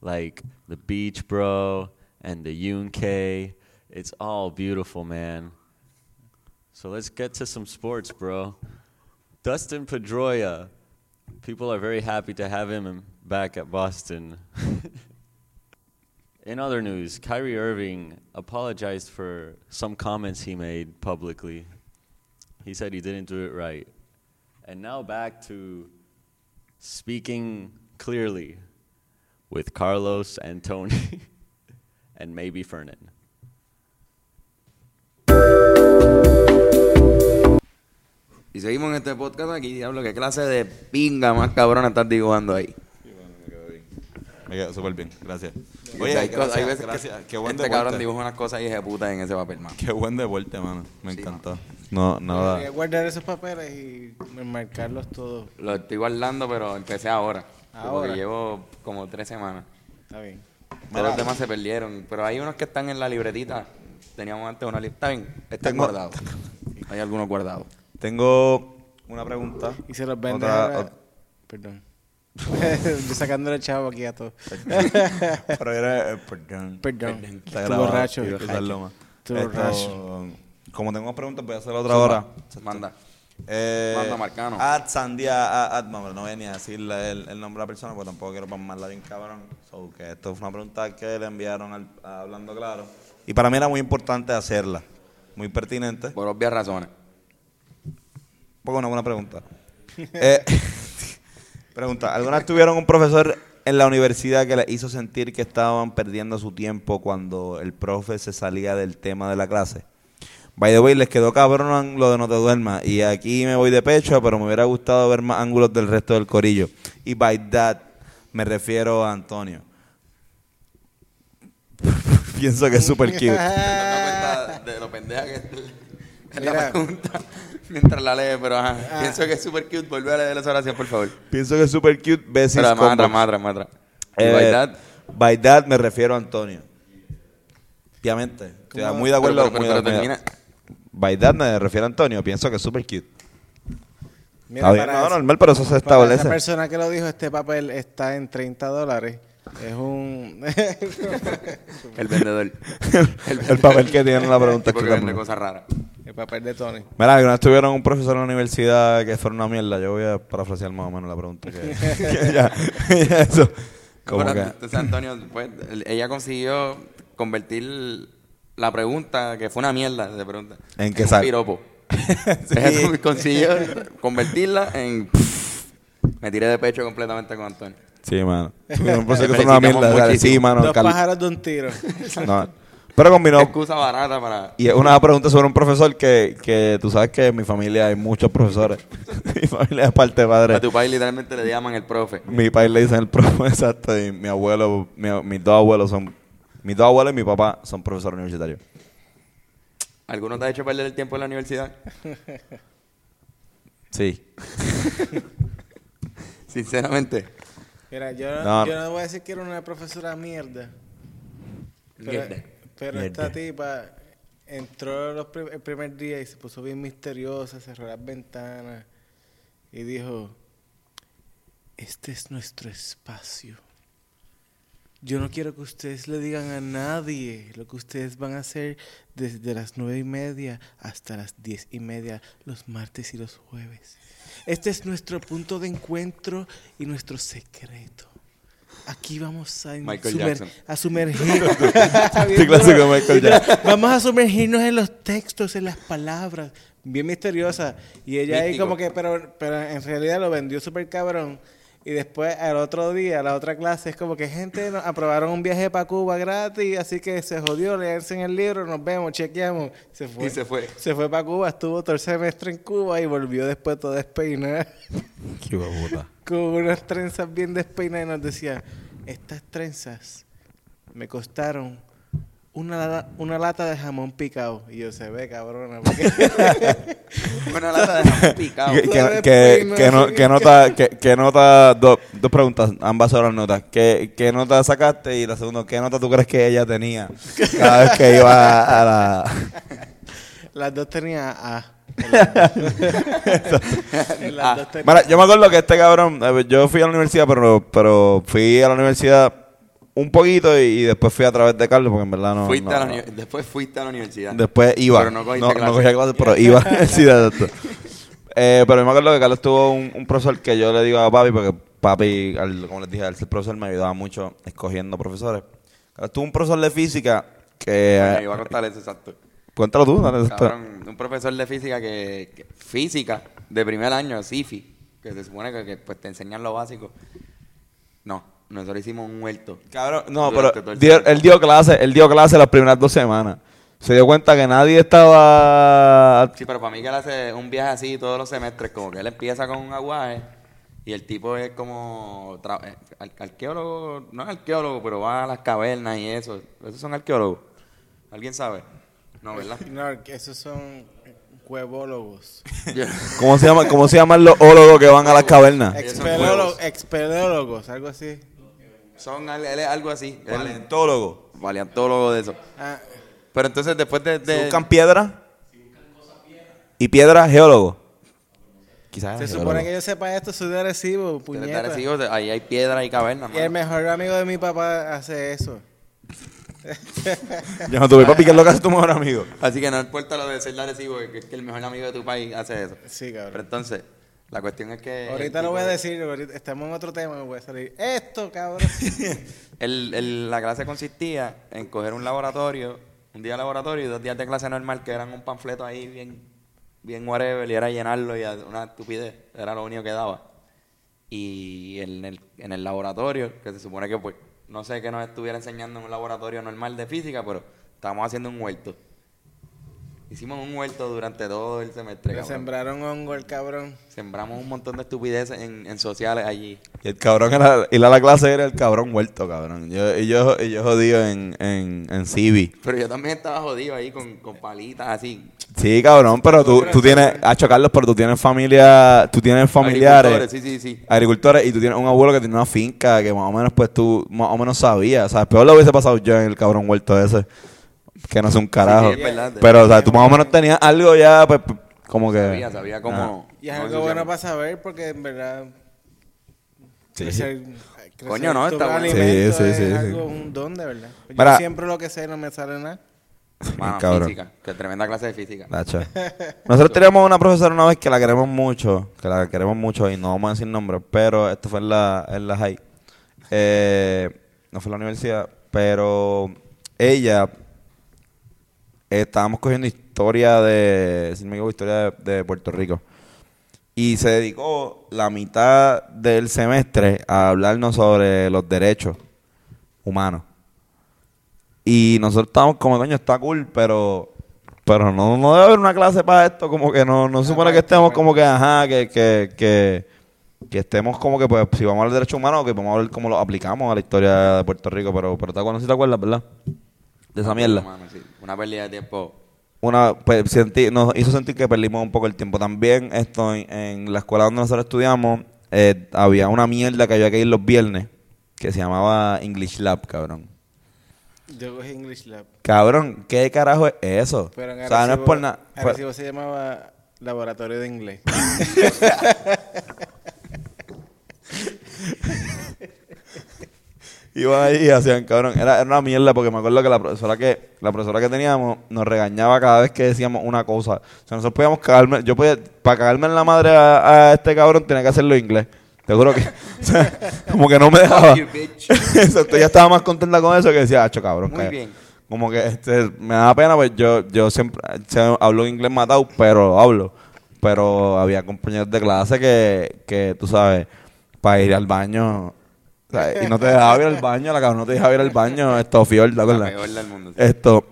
Like the beach, bro, and the Yunque. It's all beautiful, man. So let's get to some sports, bro. Dustin Pedroia. People are very happy to have him back at Boston. In other news, Kyrie Irving apologized for some comments he made publicly. He said he didn't do it right. And now back to speaking clearly with Carlos and Tony and maybe Fernan. Y seguimos en este podcast aquí, diablo, qué clase de pinga más cabrona estás dibujando ahí. Me quedó súper bien, gracias. Oye, hay, gracias, hay veces gracias. que Qué buen este deporte. cabrón dibuja unas cosas y puta en ese papel, man. Qué buen deporte, mano. Me Sí, encantó. No, Voy nada. a guardar esos papeles y enmarcarlos todos. Lo estoy guardando, pero empecé ahora. Ahora. Porque llevo como tres semanas. Está bien. Todos los demás se perdieron. Pero hay unos que están en la libretita. Teníamos antes una lista. Está bien, están Tengo- guardados. Hay algunos guardados. Tengo una pregunta. Y se los vende. Otra- ahora- ot- Perdón. Yo sacándole el chavo aquí a todos. Pero era, eh, perdón. Perdón. Está grabado, borracho. quiero usarlo más. Tu Esto, borracho. Como tengo más preguntas, voy a hacer otra hora. Manda. Eh, Manda, Marcano. Ad Sandia, ad, no, voy ni a decirle el, el nombre de la persona porque tampoco quiero pasarla bien cabrón. So, que esto fue una pregunta que le enviaron al, a Hablando Claro. Y para mí era muy importante hacerla. Muy pertinente. Por obvias razones. Porque una buena pregunta. Eh, pregunta, ¿alguna vez tuvieron un profesor en la universidad que les hizo sentir que estaban perdiendo su tiempo cuando el profe se salía del tema de la clase? By the way, les quedó cabrón lo de no te duermas. Y aquí me voy de pecho, pero me hubiera gustado ver más ángulos del resto del corillo. Y by that me refiero a Antonio. Pienso que es super cute. De lo pendeja que es la pregunta mientras la lee, pero ajá. Pienso que es super cute. Vuelve a leer esa oración, por favor. Pienso que es super cute. Besis Pero más combo. atrás, más atrás, más atrás. Y Eh, by that, by that me refiero a Antonio. Obviamente. Estoy ¿Cómo? muy de acuerdo. Pero- pero- muy pero de- By that me refiero a Antonio. Pienso que es super cute. Mira, Está bien, para no, esa- normal, pero eso se establece. esa persona que lo dijo, este papel está en 30 dólares. Es un... el vendedor. el papel que tiene la pregunta. Tipo que escrita vende cosas raras. El papel de Tony. Mira, que una vez tuvieron un profesor en la universidad que fue una mierda. Yo voy a parafrasear más o menos la pregunta. Que, que ya, ya eso. Como Bueno, que, entonces, Antonio, pues, el- ella consiguió convertir la pregunta, que fue una mierda de pregunta, ¿En qué un sal? piropo. Sí. Consiguió convertirla en... Me tiré de pecho completamente con Antonio. sí, mano. Un que una mierda. Sí, mano. Dos pájaros de un tiro. no. Pero combinó. Excusa barata para... Y es una pregunta sobre un profesor que, que tú sabes que en mi familia hay muchos profesores. mi familia es parte de A padre. tu país literalmente le llaman el profe. Mi país le dicen el profe, exacto. Y mi abuelo, mi- mis dos abuelos son, mis dos abuelos y mi papá son profesores universitarios. ¿Alguno te ha hecho perder el tiempo en la universidad? Sí. Sinceramente. Mira, yo No. yo no voy a decir que era una profesora mierda. Pero, Mierda. Pero Mierda. esta tipa entró los prim- el primer día y se puso bien misteriosa, cerró las ventanas y dijo, este es nuestro espacio. Yo no quiero que ustedes le digan a nadie lo que ustedes van a hacer desde las nueve y media hasta las diez y media los martes y los jueves. Este es nuestro punto de encuentro y nuestro secreto. Aquí vamos a, sumer- a sumergirnos. Vamos a sumergirnos en los textos, en las palabras. Bien misteriosa. Y ella ahí como que, pero, pero en realidad lo vendió súper cabrón. Y después, al otro día, la otra clase, es como que gente nos aprobaron un viaje para Cuba gratis, así que se jodió, leerse en el libro, nos vemos, chequeamos. Se fue. Y se fue. Se fue para Cuba, estuvo todo el semestre en Cuba y volvió después todo despeinado, Qué puta. con unas trenzas bien despeinadas y nos decía, estas trenzas me costaron una, una lata de jamón picado. Y yo, se ve, cabrona. porque- Una lata de jamón picado. Que, que, no- nota, que, dos preguntas, ambas son las notas. ¿Qué, ¿Qué nota sacaste? Y la segunda, ¿qué nota tú crees que ella tenía cada vez que iba a, a la... Las dos tenían A. Ah. Mira, yo me acuerdo que este cabrón, eh, yo fui a la universidad, pero, pero fui a la universidad un poquito y, y después fui a través de Carlos, porque en verdad no... Fuiste no- a la uni- Después fuiste a la universidad. Después iba. Pero no cogiste no, clases. cogía clases, pero iba a la universidad. Eh, pero me acuerdo que Carlos tuvo un, un profesor que yo le digo a papi, porque papi, al- como les dije, ser profesor me ayudaba mucho escogiendo profesores. Carlos tuvo un profesor de física que... Eh, iba a contar eso, exacto. cuéntalo tú, dale. Cabrón, un profesor de física que, que- física de primer año, SIFI, que se supone que, que, pues te enseñan lo básico. No, nosotros hicimos un huerto. Cabrón, no, pero dio- él dio clase, él dio clase las primeras dos semanas. Se dio cuenta que nadie estaba... Sí, pero para mí que él hace un viaje así todos los semestres, como que él empieza con un aguaje y el tipo es como tra- eh, ar- arqueólogo, no es arqueólogo, pero va a las cavernas y eso. ¿Esos son arqueólogos? ¿Alguien sabe? No, ¿verdad? No, que esos son huevólogos. ¿Cómo se llama, cómo se llaman los ólogos que van a las cavernas? Expelólogos, algo así. Son al- él es algo así. Paleontólogo. Paleontólogo de eso. Ah, Pero entonces después de... de- ¿Buscan piedra? ¿Y piedra geólogo? Quizás se supone que yo sepa esto, soy de Arecibo, de puñeta. Arecibo, ahí hay piedra y cavernas. Y el mejor amigo de mi papá hace eso. Yo no tuve papi, ¿qué es lo que hace tu mejor amigo? Así que no importa lo de ser de Arecibo, que es que el mejor amigo de tu país hace eso. Sí, Pero cabrón. entonces, la cuestión es que... Ahorita lo voy a decir, ahorita estamos en otro tema, me voy a salir. Esto, cabrón. El, el- la clase consistía en coger un laboratorio, un día de laboratorio y dos días de clase normal, que eran un panfleto ahí bien, bien whatever, y era llenarlo y una estupidez, era lo único que daba. Y en el, en el laboratorio, que se supone que pues, no sé qué nos estuviera enseñando en un laboratorio normal de física, pero estábamos haciendo un huerto. Hicimos un huerto durante todo el semestre. Le cabrón. sembraron hongo el cabrón. Sembramos un montón de estupideces en, en sociales allí. Y el cabrón era, ir a la clase era el cabrón muerto, cabrón. Yo, y yo, y yo jodido en, en, en Civi. Pero yo también estaba jodido ahí con, con palitas así. Sí, cabrón, pero tú, tú tienes, Hacho Carlos, pero tú tienes familia, tú tienes familiares, Agricultores, Sí, sí, sí. agricultores, y tú tienes un abuelo que tiene una finca que más o menos, pues tú, más o menos sabías. O sea, peor lo hubiese pasado yo en el cabrón huerto ese, que no es un carajo. Sí, es verdad. pero, o sea, tú más o menos tenías algo ya, pues, como que... Sabía, sabía cómo. Y es algo bueno para saber porque en verdad... Sí. crecer- crecer Coño, no, está bueno. Sí, sí, es sí, sí. algo, un don de verdad. Yo Mira. siempre lo que sé no me sale nada. Mano, Cabrón. física. Que tremenda clase de física. Nosotros teníamos una profesora una vez que la queremos mucho, que la queremos mucho y no vamos a decir nombres, pero esto fue en la, en la high. Eh, no fue en la universidad, pero ella, estábamos cogiendo historia de, si no me equivoco, historia de, Puerto Rico. Y se dedicó la mitad del semestre a hablarnos sobre los derechos humanos. Y nosotros estábamos como, coño, está cool, pero pero no, no debe haber una clase para esto, como que no, no se supone que estemos como que, ajá, que, que, que, que estemos como que, pues, si vamos a hablar de derechos humanos, que vamos a ver cómo lo aplicamos a la historia de Puerto Rico, pero, pero te acuerdas, si te acuerdas, ¿verdad? De esa mierda. Mano, sí. Una pérdida de tiempo. Una, pues, sentí- nos hizo sentir que perdimos un poco el tiempo. También esto en, en la escuela donde nosotros estudiamos, eh, había una mierda que había que ir los viernes, que se llamaba English Lab, cabrón. Yo cogí English Lab. Cabrón, ¿qué carajo es eso? Pero en o sea, no es por nada. pues, Arecibo se llamaba Laboratorio de Inglés. Iban ahí y hacían, cabrón. Era, era una mierda porque me acuerdo que la profesora que la profesora que teníamos nos regañaba cada vez que decíamos una cosa. O sea, nosotros podíamos cagarme. Yo podía, para cagarme en la madre a, a este cabrón tenía que hacerlo en inglés. Te juro que, o sea, como que no me dejaba. Exacto, ella estaba más contenta con eso que decía, hacho cabrón. Muy calla". bien. Como que este, me daba pena, pues yo, yo siempre hablo inglés matado, pero hablo. Pero había compañeros de clase que, que tú sabes, para ir al baño, o sea, y no te dejaba ir al baño, la cabrón no te dejaba ir al baño, esto fior, ¿te La acuerdas? peor del mundo. sí. Esto,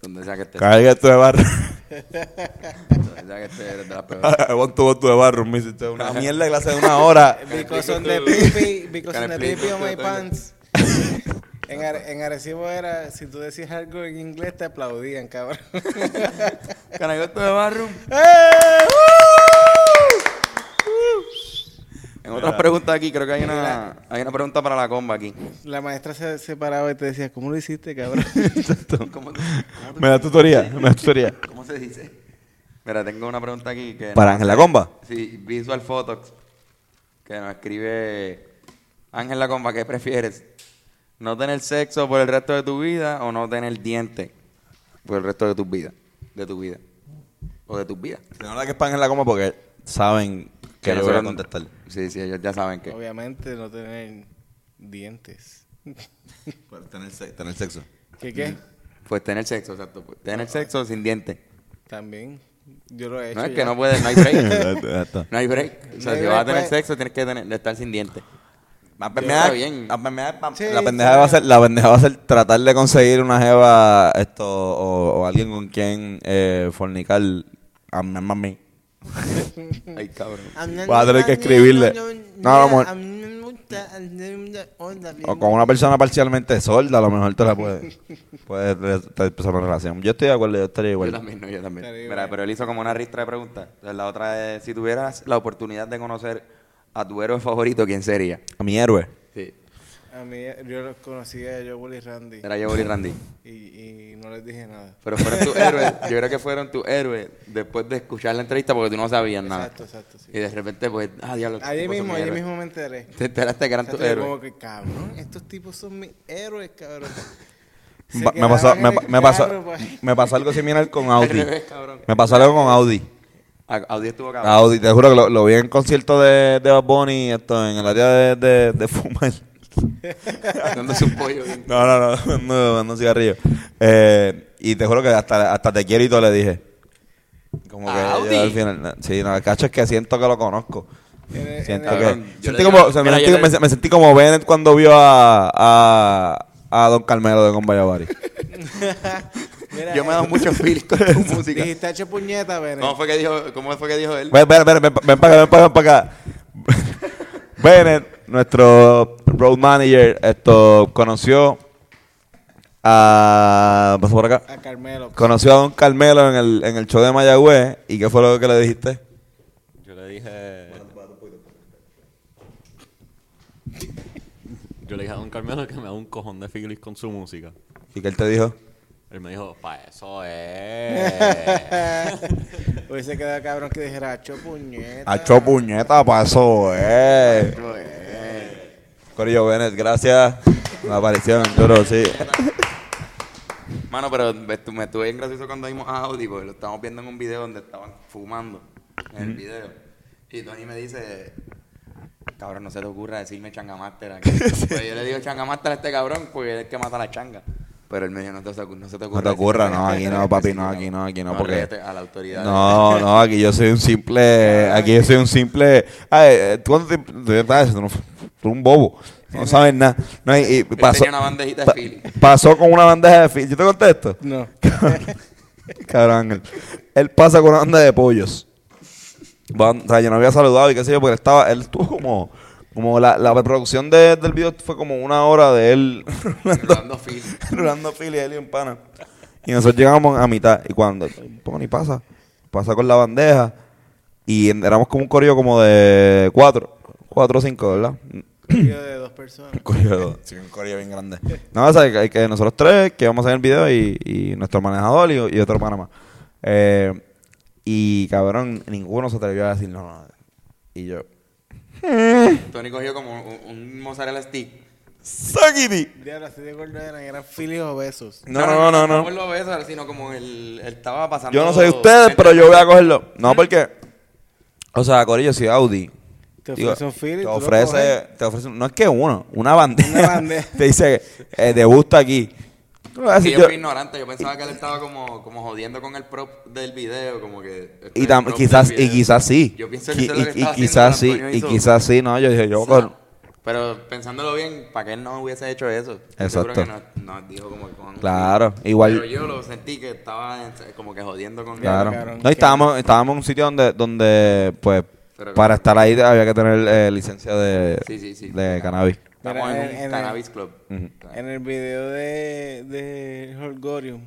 Donde sea que estés. cae esto de barro, Donde sea que estés, eres de la peor. pon tu de barro, me hiciste una mierda de clase de una hora. Because on the pipi, because on the pipi on my pants. En, Are- en Arecibo era, si tú decías algo en inglés te aplaudían, cabrón. Can I go to the bathroom? ¡Eh! En otras preguntas aquí, creo que hay una, hay una pregunta para la comba aquí. La maestra se separaba y te decía, ¿cómo lo hiciste, cabrón? ¿Cómo, Me da tutoría, me da tutoría. cómo se dice? Mira, tengo una pregunta aquí que... Para Ángel La Comba. Sí, Visual Photox, que nos escribe... Ángel La Comba, ¿qué prefieres? ¿No tener sexo por el resto de tu vida o no tener dientes por el resto de tu vida? De tu vida. O de tus vidas. La verdad que es en la coma porque saben que yo voy a contestar. Sí, sí, ellos ya saben que... Obviamente no tener dientes. Tener, se- tener sexo. ¿Qué qué? Pues tener sexo, exacto. pues, Tener sexo sin dientes. También. Yo lo he hecho. No es ya. que no puedes, no hay break. No hay break. O sea, No si vas a tener pues. sexo, tienes que tener, estar sin dientes. La pendeja, está bien. la pendeja- pa- Sí, la pendeja sí. va a ser, la pendeja va a ser tratar de conseguir una jeva esto o, o alguien con quien eh, fornicar a mi mami. Ay, cabrón. Vas a tener que escribirle. No. O con una persona parcialmente sorda, a lo mejor te la puede, puede te- empezar una relación. Yo estoy de acuerdo, yo estaría Yo igual. también, no, yo también. Mira, pero él hizo como una ristra de preguntas. Entonces, la otra es, si tuvieras la oportunidad de conocer a tu héroe favorito, ¿quién sería? A mi héroe. Sí. A mí, yo los conocía a Joel y Randy. Era yo y Randy. Y, y no les dije nada. Pero fueron tus héroes, yo creo que fueron tus héroes después de escuchar la entrevista porque tú no sabías nada. Exacto, exacto, sí. Y de repente, pues, ah, diablo. Allí mismo, mis allí mismo me enteré. Te enteraste que eran tus héroes. como que, cabrón, estos tipos son mis héroes, cabrón. Me, pasó, me, me pasó, pues. me pasó algo similar con Audi. Me pasó algo con Audi. Audi estuvo cabrón. Audi, te juro que lo, lo vi en concierto de, de Bad Bunny esto, en el área de, de, de fumar. Dándose un pollo. No, no, no, no, dando cigarrillo. Eh, y te juro que hasta, hasta te quiero y todo le dije. Como que al final. no, Sí, no, el cacho es que siento que lo conozco. Siento que. Me, sentí, como Bennett cuando vio a, a, a Don Carmelo de Combayavari. Mira, Yo me he dado mucho feel con tu música. Dijiste hecho puñeta, Bennett. ¿Cómo fue que dijo, cómo fue que dijo él? Ven, ven, ven, ven, ven para acá, ven para acá, ven para acá. Bennett, nuestro road manager, esto conoció a. Pasó por acá. A Carmelo. Conoció a Don Carmelo en el, en el show de Mayagüez. ¿Y qué fue lo que le dijiste? Yo le dije. Yo le dije a Don Carmelo que me da un cojón de filis con su música. ¿Y qué él te dijo? Él me dijo, pa' eso es. Hubiese quedado cabrón que dijera, acho puñeta. Hacho puñeta, pasó, eh. Corillo Bennett, gracias. La aparición, duro, sí. Mano, pero me estu- me estuve bien gracioso cuando vimos a Audi, porque lo estábamos viendo en un video donde estaban fumando en el video. Y Tony me dice, cabrón, no se te ocurra decirme changamaster aquí. Pues yo le digo changamaster a este cabrón porque es el que mata a la changa. Pero él me dijo, no te, no se te ocurra. No te ocurra, no, aquí no, papi, no, aquí no, aquí no, porque- A la autoridad. No, no, aquí yo soy un simple. Aquí yo soy un simple. Ay, eh, ¿tú cuánto tiempo? Tú un bobo. No sabes nada. No, y, y pasó, tenía una bandejita de pa- Philly. pasó con una bandeja de Philly. ¿Yo te conté esto? No. Cabrón, Ángel. Él pasa con una banda de pollos. Van- o sea, yo no había saludado y qué sé yo, porque estaba, él estuvo como, como la, la reproducción de- del video fue como una hora de él Dando Philly. rulando Philly, él y un pana. Y nosotros llegamos a mitad y cuando Pony pasa, pasa con la bandeja y en- éramos como un corrido como de cuatro, cuatro o cinco, ¿verdad? Yo de dos personas. Un corrido, sí, un corrido bien grande. No, o sea, que, que nosotros tres, que vamos a hacer el video y, y nuestro manejador y, y otro pana más. Eh, y cabrón, ninguno se atrevió a decir no, no. Y yo, Tony cogió como un, un mozzarella stick. ¡Sagidi! Diablo, así de gordo eran, eran filios obesos. No, no, no, no. No por lo beso, sino como él estaba pasando. Yo no sé ustedes, pero yo voy a cogerlo. No, porque. O sea, Corillo, si Audi. Te digo, ofrece un Philly, Te ofrece, te ofrece. No es que uno, una bandeja. Una bandeja. te dice, eh, degusta aquí. Tú le vas a Sí, decir, yo yo- fui ignorante, yo pensaba que él estaba como, como jodiendo con el prop del video, como que... y, tam- quizás, y quizás sí. Yo pienso que es lo que y, y estaba haciendo quizás sí, y hizo. quizás sí, no. Yo dije, yo coger- Pero pensándolo bien, ¿para qué él no hubiese hecho eso? Exacto. seguro que no, no dijo como que Claro, igual- Pero yo lo sentí que estaba como que jodiendo con Claro. cabrón, No, y estábamos, estábamos en un sitio donde, donde pues, Pero para estar ahí había que tener eh, licencia de, Sí, sí, sí. de cannabis. Estamos Mira, en en- un en- cannabis club. Ujú. En el video de, de Holgorium,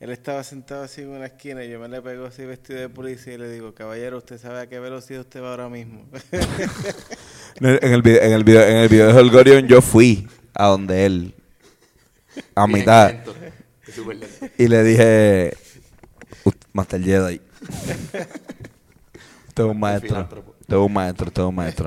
él estaba sentado así en una esquina y yo me le pego así vestido de policía y le digo, caballero, usted sabe a qué velocidad usted va ahora mismo. En el, en el video, en el video, en el video de Holgorion yo fui a donde él, a Bien mitad, lento, es súper lento. y le dije, "Ut- Master Jedi. Es un maestro. es un maestro, un maestro.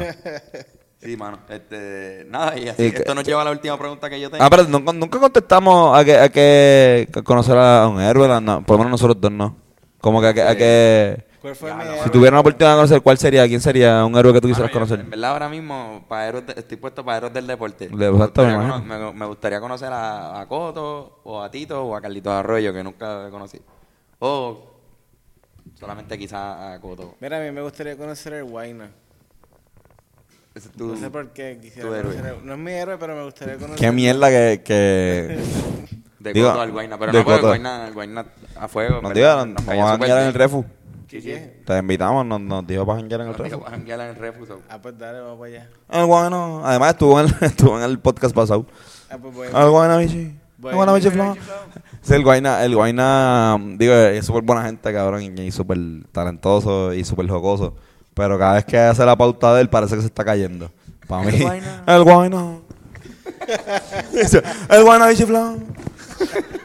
Sí, mano. Este, nada, y así, Y que- esto nos lleva a la última pregunta que yo tengo. Ah, pero nunca, nunca contestamos a que, a que conocer a un héroe, la- no, por lo menos nosotros dos no. Como que a que, a que ¿Cuál fue Ya, mi no, si héroe? tuvieran la oportunidad de conocer, ¿cuál sería? ¿Quién sería un héroe que tú quisieras conocer? En verdad, ahora mismo, para héroes de- estoy puesto para héroes del deporte. De- me, exacto, me gustaría imagino. cono- me- me gustaría conocer a, a Coto, o a Tito, o a Carlitos Arroyo, que nunca conocí. O solamente quizás a Coto. Mira, a mí me gustaría conocer el Guayna. Ese es tu- No sé por qué quisiera tu héroe. conocer el- No es mi héroe, pero me gustaría conocer Qué mierda que... que De Coto al Guayna. Pero de no, porque el Coto. Guayna, el Guayna a fuego. nos diga, nos nos vamos a janguear en el refu. Sí, sí. Te invitamos, nos, nos dijo para janguear en el Nos dijo refu. para janguear en el refu. so. Ah, pues dale, vamos para allá. El bueno, además estuvo en el, estuvo en el podcast pasado. Ah, pues voy. El Guayna Bichi. El. Guayna Bichi Flow. Sí, el Guayna, el Guayna, digo, es súper buena gente, cabrón, y, súper talentoso y súper jocoso. Pero cada vez que hace la pauta de él, parece que se está cayendo. Para mí, Guayna. el Guayna. El Guayna Bichi Flow.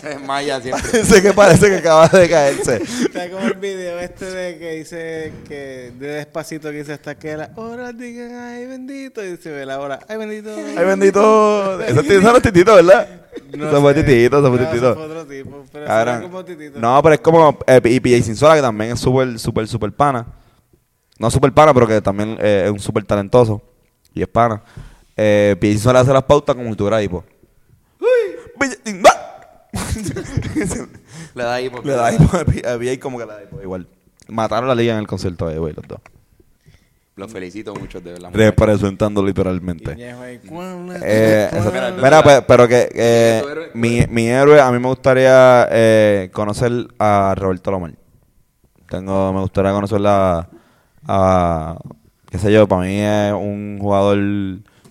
Se desmaya siempre. Ese que parece que acaba de caerse. Está como el video este de que dice que de despacito que dice hasta que las horas digan ay bendito y se ve la hora ay bendito Ay, bendito. Ese es no es titito, ¿verdad? No Ese fue sé. titito, ese fue No, titito. fue otro tipo pero suena como titito No, pero es como. Eh, y PJ Sinsola, que también es súper, súper, súper pana. No súper pana, pero que también eh, es un súper talentoso. Y es pana. Eh, PJ Sinsola hace las pautas como si tuviera hipo. ¡Uy! Le da porque Le da hipo a PJ como que le da hipo. Igual. Mataron la liga en el concierto de güey, los dos. Los felicito mucho de verdad. Representando literalmente. Ñejo ahí, "Cuán- Eh, eso- Mira, pero que eh, mi, mi héroe, a mí me gustaría eh, conocer a Roberto Lomar. Tengo, me gustaría conocer a, a, qué sé yo, para mí es un jugador,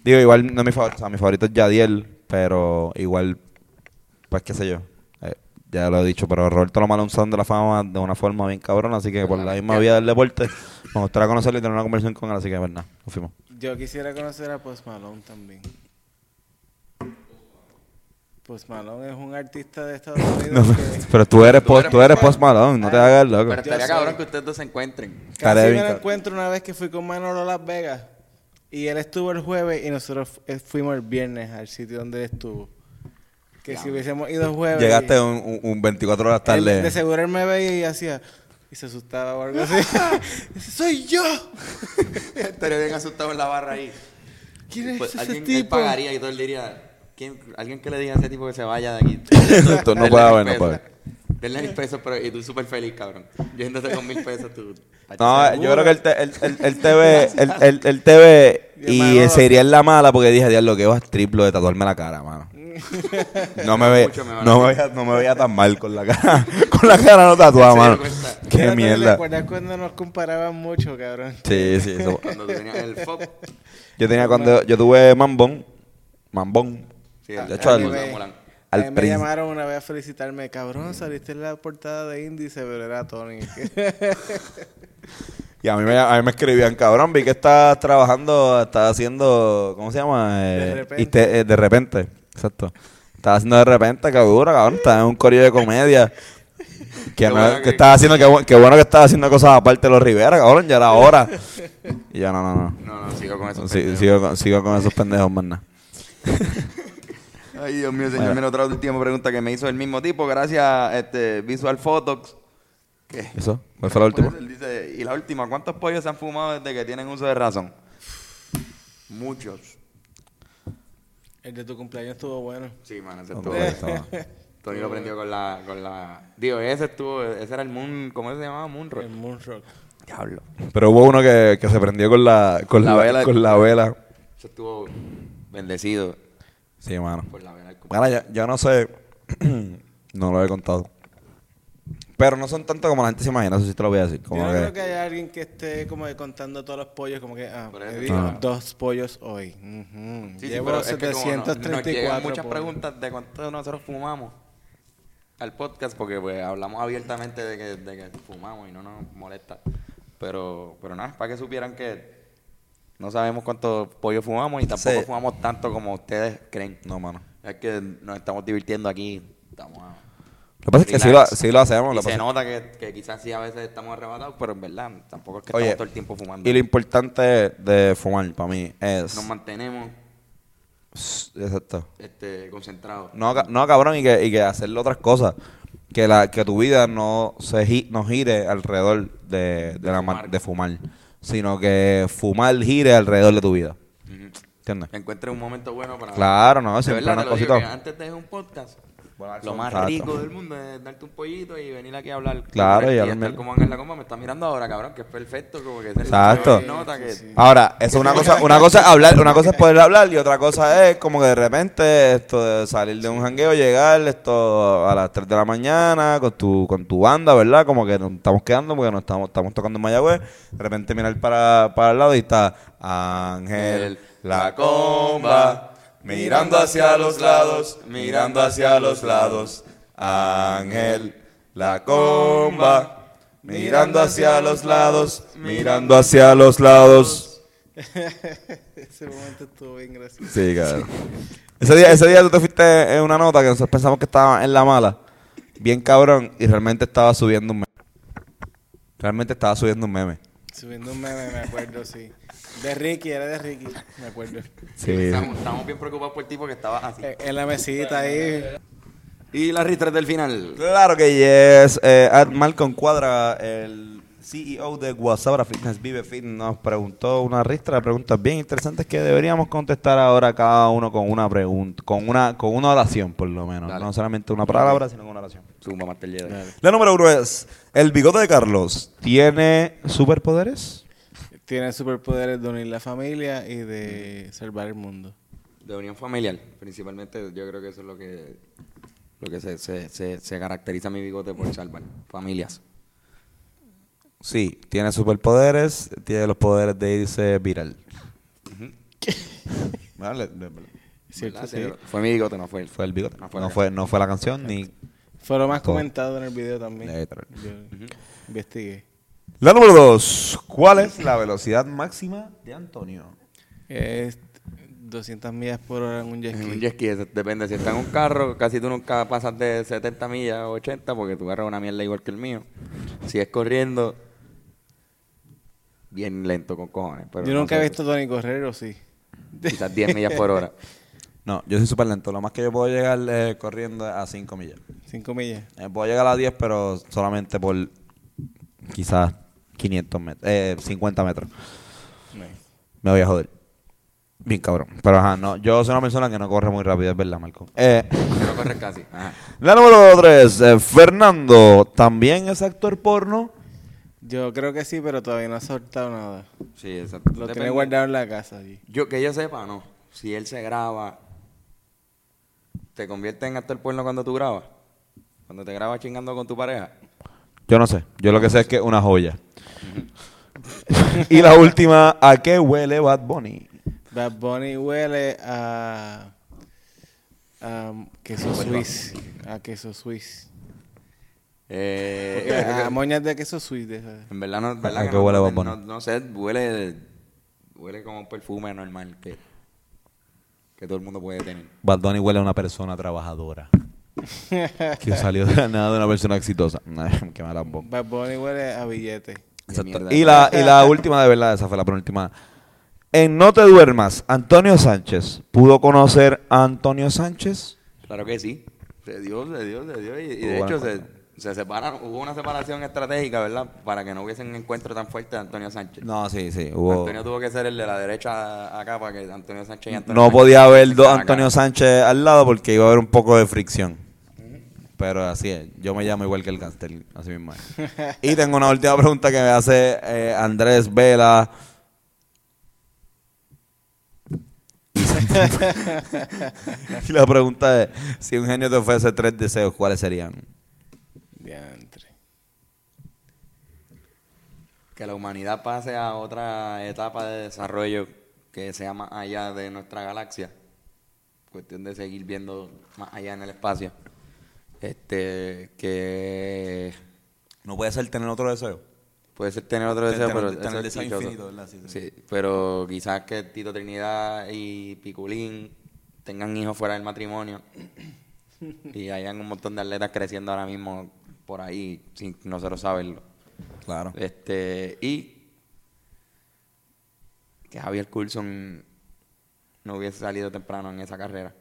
digo, igual no es mi favorito, o sea, mi favorito es Yadiel, pero igual, pues qué sé yo, eh, ya lo he dicho, pero Roberto un salón de la fama de una forma bien cabrona, así que por la misma vía del deporte, me gustaría conocerlo y tener una conversación con él, así que verdad, nos fuimos. yo quisiera conocer a Post Malone también Post Malone es un artista de Estados Unidos pero, que pero tú eres, post, tú eres Post Malone, no te hagas el loco. Pero estaría cabrón que ustedes dos se encuentren. Casi me lo encuentro una vez que fui con Manolo a Las Vegas. Y él estuvo el jueves y nosotros fu- eh, fuimos el viernes al sitio donde él estuvo. Que si hubiésemos ido el jueves. Llegaste un, un, un 24 horas él- tarde. de seguro él me veía y hacía. Y se asustaba o algo así. ¡Soy yo! Estaría bien asustado en la barra ahí. ¿Quién es Pues ese alguien él tipo? pagaría y todo él diría, ¿quién, alguien que le diga a ese tipo que se vaya de aquí. Esto no puede haber, no puede. Denle mil pesos, pero y tú súper feliz, cabrón. Yéndote con mil pesos, tú. No, yo creo que él te, él, él, él te ve, él, él- él te ve Y se iría en la mala porque dije, diablo, que vas triplo de tatuarme la cara, mano. No me a no me veía, no me veía tan mal con la cara, con la cara no tatuada, mano. Qué Pero ¿te mierda. ¿Recuerdas cuando nos comparaban mucho, cabrón? Sí, sí, eso. Cuando tú tenías el FOB. Yo tenía cuando, yo tuve mambón, mambón. Sí, De el- hecho, el- al- me llamaron una vez a felicitarme. Cabrón, saliste en la portada de Índice, pero era Tony. Y a mí, me, a mí me escribían, cabrón, vi que estás trabajando, estás haciendo, ¿cómo se llama? Eh, De repente. y te- eh, de repente, exacto. Estás haciendo de repente, cabrón, cabrón, estás en un corillo de comedia. Que, no- bueno que que- estaba haciendo, que, que bueno que estaba haciendo cosas aparte de los Rivera, cabrón, ya era hora. Y yo, no, no, no. No, no, sigo con eso. Sí, sigo, con- sigo con esos pendejos, más nada. Ay, Dios mío, señor. Bueno. Mira, otra última pregunta que me hizo el mismo tipo. Gracias, este, Visual Photox. ¿Qué? ¿Eso? ¿Cuál fue la última? Él dice, y la última, ¿cuántos pollos se han fumado desde que tienen uso de razón? Muchos. El de tu cumpleaños estuvo bueno. Sí, man, ese estuvo. estaba. Tony lo prendió con la, con la... Digo, ese estuvo, ese era el Moon, ¿cómo se llamaba? Moonrock. El Moonrock. Diablo. Pero hubo uno que, que se prendió con la, con La la, vela. con la vela. Ese estuvo bendecido Sí, mano. por la. Ahora, yo, yo no sé, no lo he contado. Pero no son tanto como la gente se imagina, eso sí te lo voy a decir. Como Yo no que- creo que haya alguien que esté como que contando todos los pollos, como que, ah, dio Ah. dos pollos hoy. Sí, sí, Llevo pero es que como no- nos 734 muchas pollos. preguntas de cuánto nosotros fumamos al podcast porque pues hablamos abiertamente de que, de que fumamos y no nos molesta. Pero, pero nada, para que supieran que no sabemos cuántos pollos fumamos y tampoco Sí. fumamos tanto como ustedes creen. No, mano. Es que nos estamos divirtiendo aquí. Estamos a- Lo que pasa es que sí lo, sí lo hacemos. Y lo se pasa- nota que, que quizás sí a veces estamos arrebatados, pero en verdad tampoco es que Oye, estamos todo el tiempo fumando. Y lo importante de fumar para mí es... Nos mantenemos Exacto. este, concentrados. No, no cabrón, y que, y que hacerle otras cosas. Que, la, que tu vida no se gi- no gire alrededor de, de, la fumar. de fumar, sino que fumar gire alrededor de tu vida. Ujú. ¿Entiendes? encuentre un momento bueno para... Claro, no, siempre una cosita. antes de un podcast, Bueno, lo más rico del mundo es darte un pollito y venir aquí a hablar. Claro, y, y estar hablar- como Ángel La Comba me está mirando ahora, cabrón, que es perfecto, como que Exacto. nota que... Ahora, eso es una cosa, una cosa es hablar, una cosa es poder hablar y otra cosa es como que de repente esto de salir de un jangueo, llegar esto a las 3 de la mañana con tu, con tu banda, ¿verdad? Como que nos estamos quedando porque nos estamos, estamos tocando en Mayagüez, de repente mirar para, para el lado y está Ángel, la comba, mirando hacia los lados, mirando hacia los lados, Ángel, la comba. Mirando hacia los lados, mirando hacia los lados. Ese momento estuvo bien gracioso. Sí, cabrón. Ese día, ese día tú te fuiste en una nota que nosotros pensamos que estaba en la mala, bien cabrón, y realmente estaba subiendo un meme. Realmente estaba subiendo un meme. Subiendo un meme, me acuerdo, sí. De Ricky, era de Ricky, me acuerdo. Sí. Estamos, estamos bien preocupados por el tipo que estaba así. En la mesita ahí. Y las ristres del final. Claro que yes. Eh, Ad Malcolm Cuadra, el CEO de Guasabra Fitness Vive Fit, nos preguntó una ristra de preguntas bien interesantes que deberíamos contestar ahora cada uno con una pregunta, con una, con una oración por lo menos. Dale. No solamente una palabra, sino con una oración. Jedi. La número uno es, ¿el bigote de Carlos tiene superpoderes? Tiene superpoderes de unir la familia y de salvar el mundo. De unión familiar, principalmente yo creo que eso es lo que lo que se, se, se, se caracteriza a mi bigote por salvar. Familias. Sí, tiene superpoderes, tiene los poderes de irse viral. Vale, de- de- ¿Cierto? ¿Verdad? Sí. Sí, Fue mi bigote, no fue él. Fue el bigote. No No fue fue, la no fue, la canción ni... Fue lo más Todo. comentado en el video también. Literal. Yo investigué. La número dos, ¿cuál es la velocidad máxima de Antonio? Es 200 millas por hora en un jet En ski. un jet ski, eso depende. Si está en un carro, casi tú nunca pasas de 70 millas o 80 porque tu carro es una mierda igual que el mío. Si es corriendo, bien lento con cojones. Pero Yo no nunca he visto a Tony correr, ¿o sí? Quizás 10 millas por hora. No, yo soy súper lento. Lo más que yo puedo llegar eh, corriendo es a 5 millas. 5 millas. Eh, puedo llegar a 10, pero solamente por quizás 500 metros, eh, 50 metros. Me voy a joder. Bien cabrón. Pero ajá, no. Yo soy una persona que no corre muy rápido, es verdad, Marco. Eh, No corres casi. Ajá. la número 3, Fernando, ¿también es actor porno? Yo creo que sí, pero todavía no ha soltado nada. Sí, exacto. Lo Depende. tiene guardado en la casa allí. Yo, que yo sepa, no. Si él se graba, ¿te convierte en actor porno cuando tú grabas? Cuando te grabas chingando con tu pareja. Yo no sé. Yo lo que sé es que es una joya. Y la última, ¿a qué huele Bad Bunny? Bad Bunny huele a, a queso suiz. A queso suiz. Eh, a moñas de queso suiz. de en verdad, no, verdad ¿A que qué no, huele Bad Bunny? no- no sé, huele, huele como un perfume normal que, que todo el mundo puede tener. Bad Bunny huele a una persona trabajadora. que salió de la nada de una persona exitosa. Qué mala boca. Bad Bunny huele a billete. Exacto. Y la, y la última, de verdad, esa fue la penúltima. En No te duermas, Antonio Sánchez. ¿Pudo conocer a Antonio Sánchez? Claro que sí. Se dio, se dio, se dio. Y, de hecho se, se separaron. Hubo una separación estratégica, ¿verdad? Para que no hubiese un encuentro tan fuerte de Antonio Sánchez. No, sí, sí. Hubo... Antonio tuvo que ser el de la derecha acá para que Antonio Sánchez y Antonio No Sánchez podía haber dos Antonio acá. Sánchez al lado porque iba a haber un poco de fricción. Pero así es, yo me llamo igual que el Castel, así mismo es. Y tengo una última pregunta que me hace eh, Andrés Vela. y la pregunta es, si un genio te ofrece tres deseos, ¿cuáles serían? Diantre. Que la humanidad pase a otra etapa de desarrollo que sea más allá de nuestra galaxia. Cuestión de seguir viendo más allá en el espacio. Este, que ¿No puede ser tener otro deseo? puede ser tener otro deseo, pero tener deseo infinito, ¿verdad? Sí, sí. Sí, pero quizás que Tito Trinidad y Piculín tengan hijos fuera del matrimonio y hayan un montón de atletas creciendo ahora mismo por ahí sin nosotros saberlo. Claro. Este, y que Javier Coulson no hubiese salido temprano en esa carrera.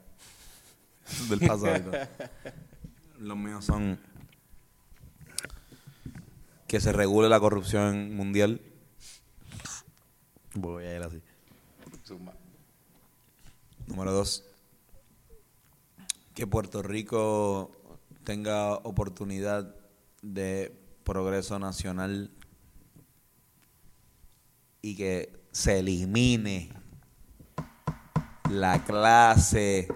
Del pasado. Los míos son que se regule la corrupción mundial. Voy a ir así. Número dos, que Puerto Rico tenga oportunidad de progreso nacional y que se elimine la clase